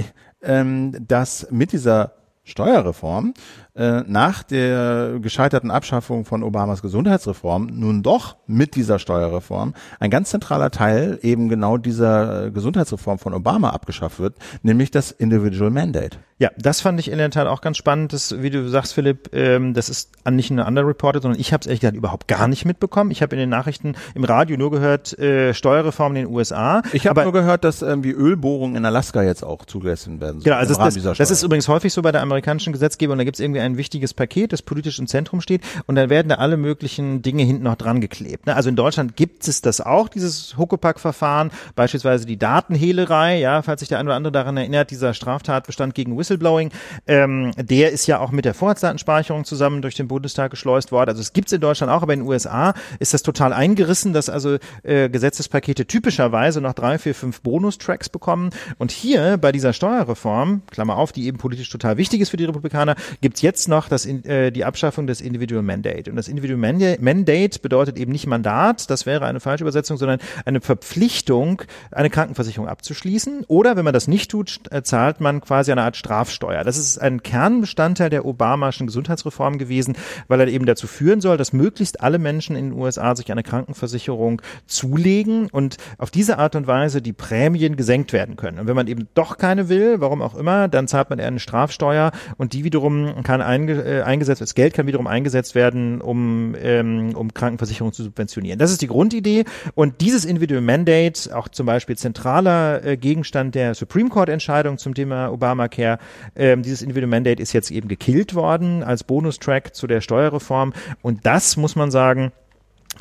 ähm, dass mit dieser Steuerreform äh, nach der gescheiterten Abschaffung von Obamas Gesundheitsreform nun doch mit dieser Steuerreform ein ganz zentraler Teil eben genau dieser äh, Gesundheitsreform von Obama abgeschafft wird, nämlich das Individual Mandate. Ja, das fand ich in der Tat auch ganz spannend. Das, wie du sagst, Philipp, ähm, das ist an- nicht nur underreported, sondern ich habe es ehrlich gesagt überhaupt gar nicht mitbekommen. Ich habe in den Nachrichten im Radio nur gehört, äh, Steuerreform in den USA. Ich habe nur gehört, dass irgendwie Ölbohrungen in Alaska jetzt auch zugelassen werden sollen. Genau, also das, das, ist übrigens häufig so bei der amerikanischen Gesetzgebung. Da gibt es irgendwie ein wichtiges Paket, das politisch im Zentrum steht und dann werden da alle möglichen Dinge hinten noch dran geklebt. Ne? Also in Deutschland gibt es das auch, dieses Huckepack-Verfahren, beispielsweise die Datenhehlerei, ja, falls sich der eine oder andere daran erinnert, dieser Straftatbestand gegen Whistleblowing, ähm, der ist ja auch mit der Vorratsdatenspeicherung zusammen durch den Bundestag geschleust worden. Also es gibt es in Deutschland auch, aber in den USA ist das total eingerissen, dass also äh, Gesetzespakete typischerweise noch drei, vier, fünf Bonustracks bekommen. Und hier bei dieser Steuerreform, Klammer auf, die eben politisch total wichtig ist für die Republikaner, gibt's jetzt noch das, äh, die Abschaffung des Individual Mandate. Und das Individual Manda- Mandate bedeutet eben nicht Mandat, das wäre eine falsche Übersetzung, sondern eine Verpflichtung, eine Krankenversicherung abzuschließen. Oder wenn man das nicht tut, äh, zahlt man quasi eine Art Strafsteuer. Das ist ein Kernbestandteil der Obamaschen Gesundheitsreform gewesen, weil er eben dazu führen soll, dass möglichst alle Menschen in den USA sich eine Krankenversicherung zulegen und auf diese Art und Weise die Prämien gesenkt werden können. Und wenn man eben doch keine will, warum auch immer, dann zahlt man eher eine Strafsteuer und die wiederum kann einge äh, eingesetzt, das Geld kann wiederum eingesetzt werden, um, ähm, um Krankenversicherungen zu subventionieren. Das ist die Grundidee und dieses Individual Mandate, auch zum Beispiel zentraler äh, Gegenstand der Supreme Court Entscheidung zum Thema Obamacare, ähm, dieses Individual Mandate ist jetzt eben gekillt worden als Bonustrack zu der Steuerreform und das muss man sagen,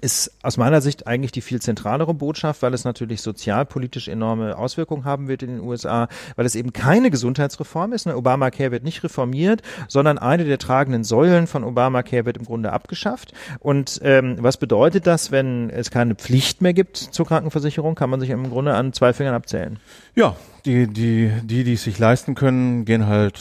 ist aus meiner Sicht eigentlich die viel zentralere Botschaft, weil es natürlich sozialpolitisch enorme Auswirkungen haben wird in den USA, weil es eben keine Gesundheitsreform ist. Ne? Obamacare wird nicht reformiert, sondern eine der tragenden Säulen von Obamacare wird im Grunde abgeschafft. Und ähm, was bedeutet das, wenn es keine Pflicht mehr gibt zur Krankenversicherung? Kann man sich im Grunde an zwei Fingern abzählen. Ja, die, die, die, die es sich leisten können, gehen halt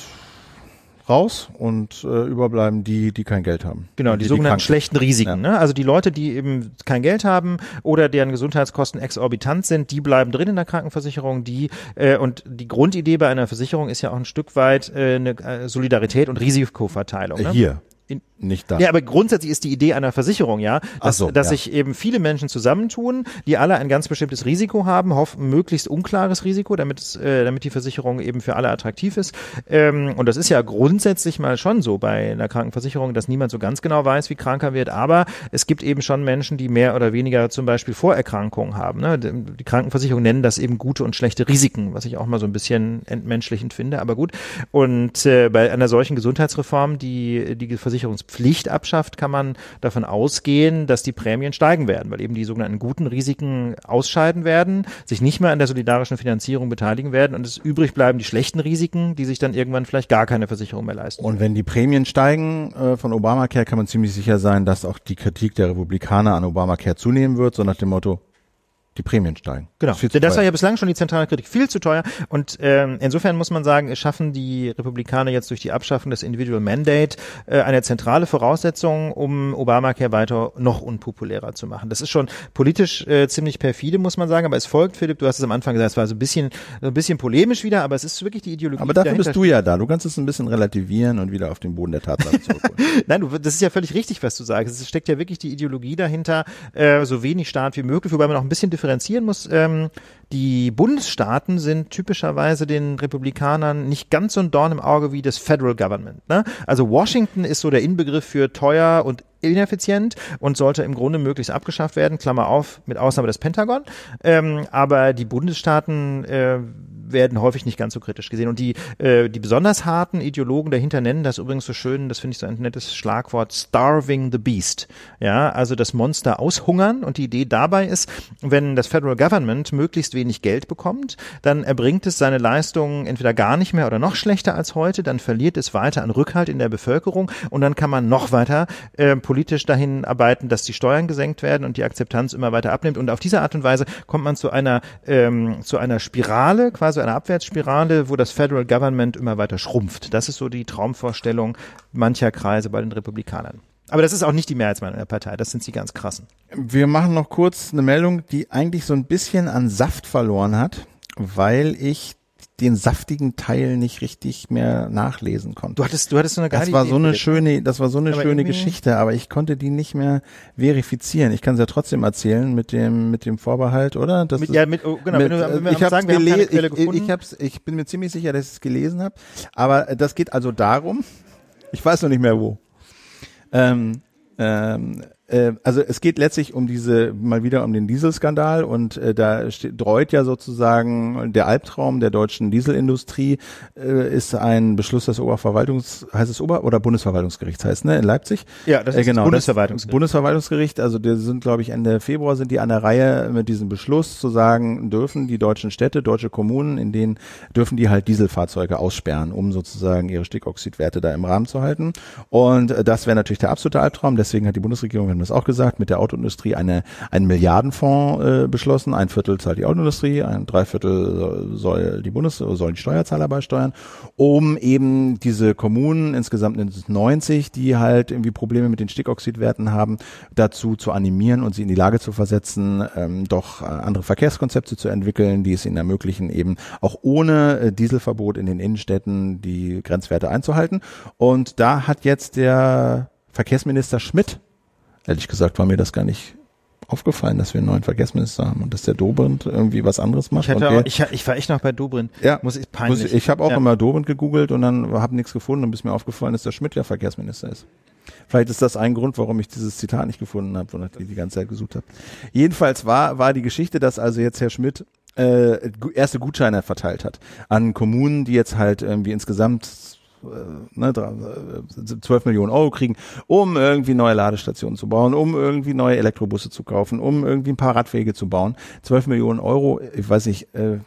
raus und äh, überbleiben die, die kein Geld haben. Genau, Und die, sogenannten sind. schlechten Risiken. Ne? Also die Leute, die eben kein Geld haben oder deren Gesundheitskosten exorbitant sind, die bleiben drin in der Krankenversicherung. Die äh, und die Grundidee bei einer Versicherung ist ja auch ein Stück weit äh, eine äh, Solidarität und Risikoverteilung. Ne? Äh, Hier. In, nicht da. Ja, aber grundsätzlich ist die Idee einer Versicherung, ja, dass, so, dass ja. sich eben viele Menschen zusammentun, die alle ein ganz bestimmtes Risiko haben, hoffen möglichst unklares Risiko, damit es, äh, damit die Versicherung eben für alle attraktiv ist. Ähm, und das ist ja grundsätzlich mal schon so bei einer Krankenversicherung, dass niemand so ganz genau weiß, wie krank er wird. Aber es gibt eben schon Menschen, die mehr oder weniger zum Beispiel Vorerkrankungen haben. Ne? Die Krankenversicherung nennen das eben gute und schlechte Risiken, was ich auch mal so ein bisschen entmenschlichend finde. Aber gut. Und äh, bei einer solchen Gesundheitsreform, die die Versicherungspflicht abschafft, kann man davon ausgehen, dass die Prämien steigen werden, weil eben die sogenannten guten Risiken ausscheiden werden, sich nicht mehr an der solidarischen Finanzierung beteiligen werden und es übrig bleiben die schlechten Risiken, die sich dann irgendwann vielleicht gar keine Versicherung mehr leisten. Und wenn die Prämien steigen äh, von Obamacare, kann man ziemlich sicher sein, dass auch die Kritik der Republikaner an Obamacare zunehmen wird, so nach dem Motto, die Prämien steigen. Genau. Das, das war ja bislang schon die zentrale Kritik. Viel zu teuer. Und ähm, insofern muss man sagen, es schaffen die Republikaner jetzt durch die Abschaffung des Individual Mandate äh, eine zentrale Voraussetzung, um Obamacare weiter noch unpopulärer zu machen. Das ist schon politisch äh, ziemlich perfide, muss man sagen. Aber es folgt, Philipp, du hast es am Anfang gesagt, es war so ein bisschen, so ein bisschen polemisch wieder, aber es ist wirklich die Ideologie. Aber dafür bist du ja da. Du kannst es ein bisschen relativieren und wieder auf den Boden der Tatsachen zurückholen. Nein, du, das ist ja völlig richtig, was du sagst. Es steckt ja wirklich die Ideologie dahinter, äh, so wenig Staat wie möglich, wobei man auch ein bisschen differenzieren muss. Ähm, die Bundesstaaten sind typischerweise den Republikanern nicht ganz so ein Dorn im Auge wie das Federal Government. Ne? Also Washington ist so der Inbegriff für teuer und ineffizient und sollte im Grunde möglichst abgeschafft werden, Klammer auf, mit Ausnahme des Pentagon. Ähm, aber die Bundesstaaten äh, werden häufig nicht ganz so kritisch gesehen. Und die, äh, die besonders harten Ideologen dahinter nennen das übrigens so schön, das finde ich so ein nettes Schlagwort, starving the beast. Ja, also das Monster aushungern. Und die Idee dabei ist, wenn das Federal Government möglichst wenig Geld bekommt, dann erbringt es seine Leistungen entweder gar nicht mehr oder noch schlechter als heute, dann verliert es weiter an Rückhalt in der Bevölkerung und dann kann man noch weiter äh, politisch dahin arbeiten, dass die Steuern gesenkt werden und die Akzeptanz immer weiter abnimmt. Und auf diese Art und Weise kommt man zu einer, ähm, zu einer Spirale, quasi einer Abwärtsspirale, wo das Federal Government immer weiter schrumpft. Das ist so die Traumvorstellung mancher Kreise bei den Republikanern. Aber das ist auch nicht die Mehrheitsmeinung der Partei, das sind sie ganz krassen. Wir machen noch kurz eine Meldung, die eigentlich so ein bisschen an Saft verloren hat, weil ich den saftigen Teil nicht richtig mehr nachlesen konnte. Du hattest, du hattest so eine geile Das war Idee, so eine schöne, das war so eine Aber schöne Geschichte, aber ich konnte die nicht mehr verifizieren. Ich kann es ja trotzdem erzählen mit dem mit dem Vorbehalt, oder? Mit, ja, mit, oh, genau, mit, wenn, du, äh, wenn wir ich hab's sagen, wir haben keine gele- Quelle ich, gefunden. ich, hab's, ich bin mir ziemlich sicher, dass ich es gelesen habe. Aber äh, das geht also darum, ich weiß noch nicht mehr wo. Ähm, ähm, äh, also es geht letztlich um diese, mal wieder um den Dieselskandal und äh, da dreut ja sozusagen der Albtraum der deutschen Dieselindustrie, äh, ist ein Beschluss des Oberverwaltungs, heißt es Ober- oder Bundesverwaltungsgerichts heißt, ne, in Leipzig? Ja, das ist das das Bundesverwaltungsgericht. Bundesverwaltungsgericht, also die sind, glaube ich, Ende Februar sind die an der Reihe mit diesem Beschluss zu sagen, dürfen die deutschen Städte, deutsche Kommunen, in denen dürfen die halt Dieselfahrzeuge aussperren, um sozusagen ihre Stickoxidwerte da im Rahmen zu halten. Und äh, das wäre natürlich der absolute Albtraum. Deswegen hat die Bundesregierung, haben das auch gesagt, mit der Autoindustrie eine, einen Milliardenfonds äh, beschlossen. Ein Viertel zahlt die Autoindustrie, ein Dreiviertel soll die Bundes sollen die Steuerzahler beisteuern, um eben diese Kommunen, insgesamt sind es 90, die halt irgendwie Probleme mit den Stickoxidwerten haben, dazu zu animieren und sie in die Lage zu versetzen, ähm, doch äh, andere Verkehrskonzepte zu entwickeln, die es ihnen ermöglichen, eben auch ohne äh, Dieselverbot in den Innenstädten die Grenzwerte einzuhalten. Und da hat jetzt der Verkehrsminister Schmidt, ehrlich gesagt war mir das gar nicht aufgefallen, dass wir einen neuen Verkehrsminister haben und dass der Dobrindt irgendwie was anderes macht. ich, hatte auch, ich, ich war echt noch bei Dobrindt. ja, Muss ich, muss peinlich. ich, ich habe auch ja. immer Dobrindt gegoogelt und dann habe nichts gefunden und bis mir aufgefallen ist, dass Schmidt ja Verkehrsminister ist. Vielleicht ist das ein Grund, warum ich dieses Zitat nicht gefunden habe, wonach ich die ganze Zeit gesucht habe. Jedenfalls war, war die Geschichte, dass also jetzt Herr Schmidt äh, erste Gutscheine verteilt hat an Kommunen, die jetzt halt irgendwie insgesamt ne, dra- äh, 12 Millionen Euro kriegen, um irgendwie neue Ladestationen zu bauen, um irgendwie neue Elektrobusse zu kaufen, um irgendwie ein paar Radwege zu bauen. 12 Millionen Euro, ich weiß nicht, äh,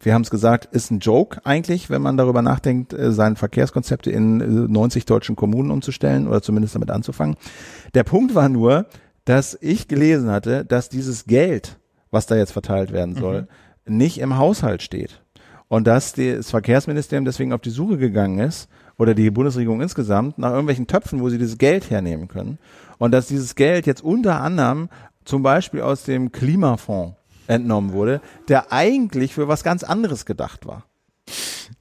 wir haben es gesagt, ist ein Joke eigentlich, wenn man darüber nachdenkt, äh, seine Verkehrskonzepte in äh, 90 deutschen Kommunen umzustellen oder zumindest damit anzufangen. Der Punkt war nur, dass ich gelesen hatte, dass dieses Geld, was da jetzt verteilt werden soll, nicht im Haushalt steht. Und dass das Verkehrsministerium deswegen auf die Suche gegangen ist, oder die Bundesregierung insgesamt, nach irgendwelchen Töpfen, wo sie dieses Geld hernehmen können. Und dass dieses Geld jetzt unter anderem zum Beispiel aus dem Klimafonds entnommen wurde, der eigentlich für was ganz anderes gedacht war.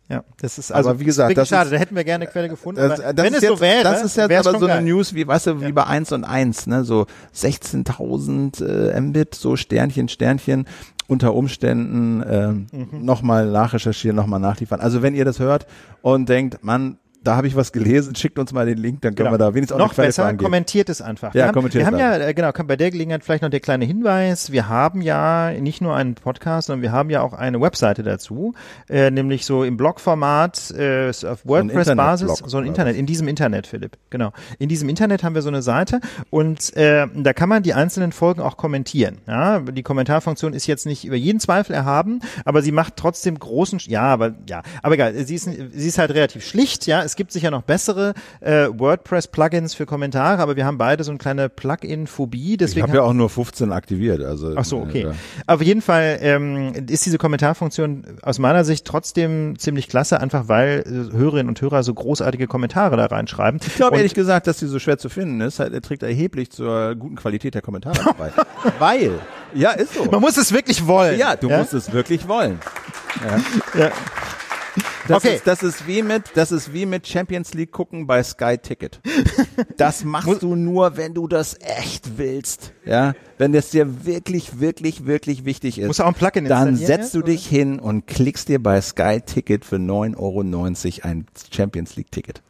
Ja, das ist also aber wie gesagt, das schade, ist, da hätten wir gerne eine Quelle gefunden. Das, das wenn es jetzt, so wäre, das ist jetzt aber so eine geil. News wie, weißt du, wie Ja. bei 1 und 1, ne, so 16.000 äh, Mbit, so Sternchen, Sternchen, unter Umständen ähm, Mhm. nochmal nachrecherchieren, nochmal nachliefern. Also wenn ihr das hört und denkt, Mann, da habe ich was gelesen, schickt uns mal den Link, dann können wir da wenigstens auch Genau. noch eine besser, angeben. kommentiert es einfach. Ja, wir haben, kommentiert wir haben ja, äh, genau, kann bei der Gelegenheit vielleicht noch der kleine Hinweis, wir haben ja nicht nur einen Podcast, sondern wir haben ja auch eine Webseite dazu, äh, nämlich so im Blogformat, äh, auf WordPress-Basis, Internetblog, so ein Internet, in diesem Internet, Philipp, genau. In diesem Internet haben wir so eine Seite und äh, da kann man die einzelnen Folgen auch kommentieren. Ja, die Kommentarfunktion ist jetzt nicht über jeden Zweifel erhaben, aber sie macht trotzdem großen, ja, aber ja, aber egal, sie ist, sie ist halt relativ schlicht, ja, es gibt sicher noch bessere äh, WordPress-Plugins für Kommentare, aber wir haben beide so eine kleine Plugin-Phobie, ich deswegen habe ja auch nur 15 aktiviert. Also, Ach so, okay. äh, Auf jeden Fall ähm, ist diese Kommentarfunktion aus meiner Sicht trotzdem ziemlich klasse, einfach weil äh, Hörerinnen und Hörer so großartige Kommentare da reinschreiben. Ich glaube ehrlich gesagt, dass sie so schwer zu finden ist. Halt, er trägt erheblich zur guten Qualität der Kommentare bei. Weil, ja, ist so. man muss es wirklich wollen. Ja, du musst es wirklich wollen. Ja. Das, Okay. ist, das ist wie mit, das ist wie mit Champions League gucken bei Sky Ticket. Das machst du nur, wenn du das echt willst. Ja, wenn das dir wirklich, wirklich, wirklich wichtig ist. Muss auch ein Plugin dann setzt du dich hin und klickst dir bei Sky Ticket für 9,90 Euro ein Champions League Ticket.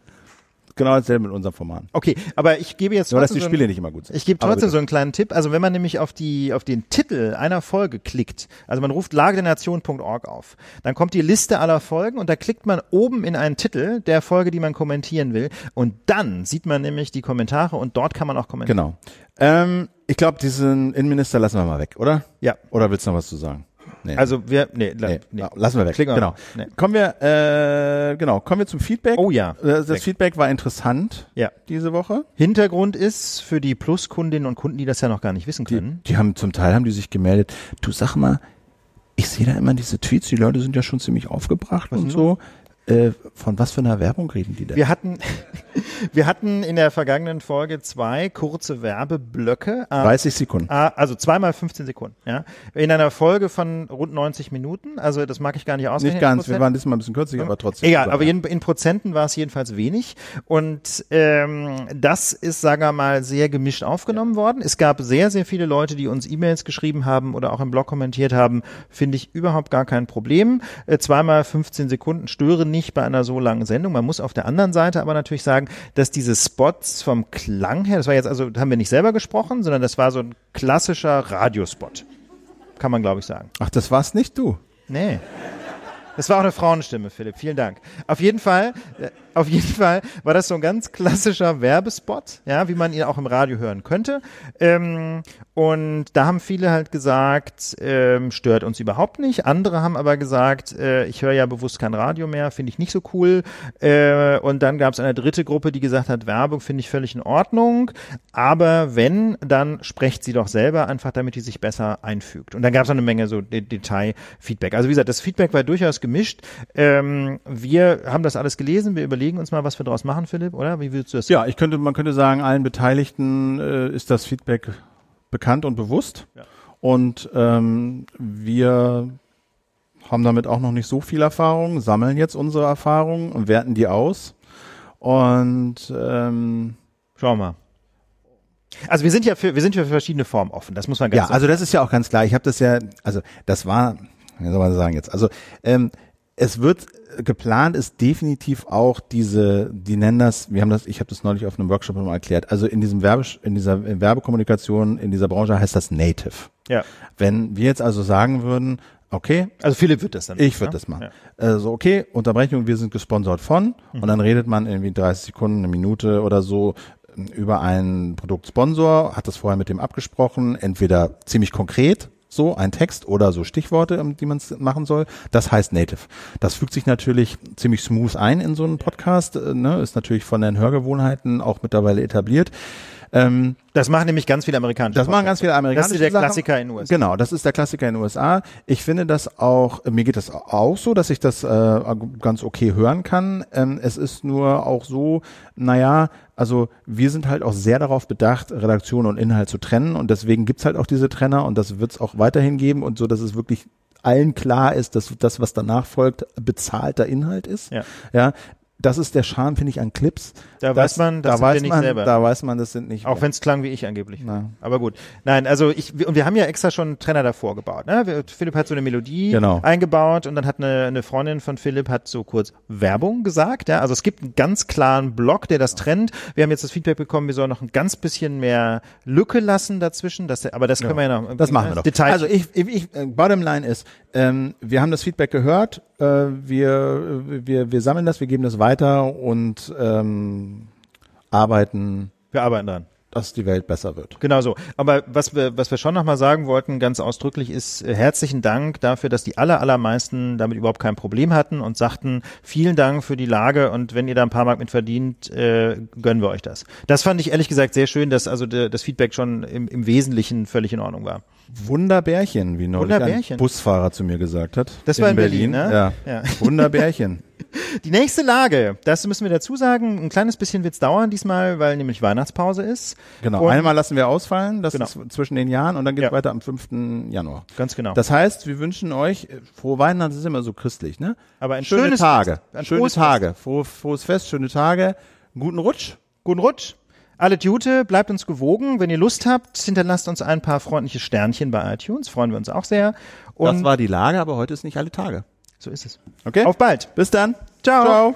Genau dasselbe mit unserem Format. Okay, aber ich gebe jetzt Nur, dass trotzdem die so ein- Spiele nicht immer gut sind. Ich gebe trotzdem so einen kleinen Tipp. Also wenn man nämlich auf die auf den Titel einer Folge klickt, also man ruft lagedernation.org auf, dann kommt die Liste aller Folgen und da klickt man oben in einen Titel der Folge, die man kommentieren will und dann sieht man nämlich die Kommentare und dort kann man auch kommentieren. Genau. Ähm, ich glaube, diesen Innenminister lassen wir mal weg, oder? Ja. Oder willst du noch was zu sagen? Nee. Also wir nee, Nee, nee. lassen wir weg. Klicken wir genau. Nee. Kommen wir, äh, genau, kommen wir zum Feedback. Oh ja. Äh, Das Weg. Feedback war interessant Ja. diese Woche. Hintergrund ist für die Plus-Kundinnen und Kunden, die das ja noch gar nicht wissen Die, können. die haben zum Teil haben die sich gemeldet. Du sag mal, ich sehe da immer diese Tweets, die Leute sind ja schon ziemlich aufgebracht und denn so. Äh, von was für einer Werbung reden die denn? Wir hatten, wir hatten in der vergangenen Folge zwei kurze Werbeblöcke. äh, 30 Sekunden. Ah, also zweimal 15 Sekunden, ja. In einer Folge von rund 90 Minuten, also das mag ich gar nicht ausrechnen. Nicht ganz, wir waren diesmal ein bisschen kürzer, aber trotzdem. Egal, aber ja. in, in Prozenten war es jedenfalls wenig. Und ähm, das ist, sagen wir mal, sehr gemischt aufgenommen worden. Es gab sehr, sehr viele Leute, die uns E-Mails geschrieben haben oder auch im Blog kommentiert haben. Finde ich überhaupt gar kein Problem. Äh, zweimal 15 Sekunden stören nicht bei einer so langen Sendung. Man muss auf der anderen Seite aber natürlich sagen, dass diese Spots vom Klang her, das war jetzt also, da haben wir nicht selber gesprochen, sondern das war so ein klassischer Radiospot. Kann man, glaube ich, sagen. Ach, das war's nicht du. Nee. Das war auch eine Frauenstimme, Philipp. Vielen Dank. Auf jeden Fall, äh, auf jeden Fall war das so ein ganz klassischer Werbespot, ja, wie man ihn auch im Radio hören könnte. Ähm, und da haben viele halt gesagt, ähm, stört uns überhaupt nicht. Andere haben aber gesagt, äh, ich höre ja bewusst kein Radio mehr, finde ich nicht so cool. Äh, und dann gab es eine dritte Gruppe, die gesagt hat, Werbung finde ich völlig in Ordnung. Aber wenn, dann sprecht sie doch selber einfach, damit die sich besser einfügt. Und dann gab es eine Menge so De Detailfeedback. Also wie gesagt, das Feedback war durchaus gemischt. Ähm, wir haben das alles gelesen. Wir überlegen uns mal, was wir daraus machen, Philipp, oder? Wie würdest du das? Ja, ich könnte, man könnte sagen, allen Beteiligten äh, ist das Feedback bekannt und bewusst. Ja. Und ähm, wir haben damit auch noch nicht so viel Erfahrung, sammeln jetzt unsere Erfahrungen und werten die aus. Und ähm, Schau mal. Also wir sind ja für wir sind für verschiedene Formen offen. Das muss man ganz ja, also das ist ja auch ganz klar. Ich habe das ja, also das war, wie soll man sagen jetzt? Also ähm, es wird geplant ist definitiv auch diese, die nennen das, wir haben das, ich habe das neulich auf einem Workshop mal erklärt. Also in diesem Werbe, in dieser Werbekommunikation in dieser Branche heißt das Native. ja. Wenn wir jetzt also sagen würden, okay, Also Philipp wird das dann. ich würde ne? das machen. Ja. Äh, so, okay, Unterbrechung, wir sind gesponsert von und dann redet man irgendwie 30 Sekunden, eine Minute oder so ähm, über einen Produktsponsor, hat das vorher mit dem abgesprochen, entweder ziemlich konkret, so ein Text oder so Stichworte, ähm, die man machen soll. Das heißt Native. Das fügt sich natürlich ziemlich smooth ein in so einen Podcast, äh, ne? ist natürlich von den Hörgewohnheiten auch mittlerweile etabliert. Ähm, Das machen nämlich ganz viele amerikanische. das machen ganz viele amerikanische Das ist der Sachen. Klassiker in den USA. Genau, das ist der Klassiker in den USA. Ich finde das auch, mir geht das auch so, dass ich das äh, ganz okay hören kann. Ähm, es ist nur auch so, naja, also wir sind halt auch sehr darauf bedacht, Redaktion und Inhalt zu trennen und deswegen gibt's halt auch diese Trenner und das wird's auch weiterhin geben und so, dass es wirklich allen klar ist, dass das, was danach folgt, bezahlter Inhalt ist. Ja. ja das ist der Charme, finde ich, an Clips. Da weiß man, das da sind wir weiß nicht man, selber. Da weiß man, das sind nicht Auch wenn es klang wie ich angeblich. Na. Aber gut. Nein, also ich, wir- und wir haben ja extra schon einen Trenner davor gebaut. Ne? Wir, Philipp hat so eine Melodie Genau. eingebaut und dann hat eine, eine Freundin von Philipp hat so kurz Werbung gesagt. Ja? Also es gibt einen ganz klaren Block, der das trennt. Wir haben jetzt das Feedback bekommen, wir sollen noch ein ganz bisschen mehr Lücke lassen dazwischen. Das, aber das können wir ja noch. Das machen wir doch. Detail. Also ich, ich, ich äh, Bottomline ist, ähm, wir haben das Feedback gehört, äh, wir, wir, wir sammeln das, wir geben das weiter und ähm, arbeiten, wir arbeiten dran. dass die Welt besser wird. Genau so. Aber was wir, was wir schon nochmal sagen wollten, ganz ausdrücklich, ist äh, herzlichen Dank dafür, dass die aller, allermeisten damit überhaupt kein Problem hatten und sagten, vielen Dank für die Lage und wenn ihr da ein paar Mark mit verdient, äh, gönnen wir euch das. Das fand ich ehrlich gesagt sehr schön, dass also de, das Feedback schon im, im Wesentlichen völlig in Ordnung war. Wunderbärchen, wie neulich ein Busfahrer zu mir gesagt hat. Das war in Berlin, ne? Ja. Ja. Wunderbärchen. Die nächste Lage, das müssen wir dazu sagen, ein kleines bisschen wird's dauern diesmal, weil nämlich Weihnachtspause ist. Genau. Und- Einmal lassen wir ausfallen, das Genau. ist zwischen den Jahren und dann geht's Ja. weiter am 5. Januar. Ganz genau. Das heißt, wir wünschen euch, äh, frohe Weihnachten, das ist immer so christlich, ne? Aber ein schöne schönes Tage. Ein schöne frohes Tage. Frohe, frohes Fest, schöne Tage. Guten Rutsch. Guten Rutsch. Alle Jute, bleibt uns gewogen. Wenn ihr Lust habt, hinterlasst uns ein paar freundliche Sternchen bei iTunes. Freuen wir uns auch sehr. Und das war die Lage, aber heute ist nicht alle Tage. So ist es. Okay? Auf bald. Bis dann. Ciao. Ciao.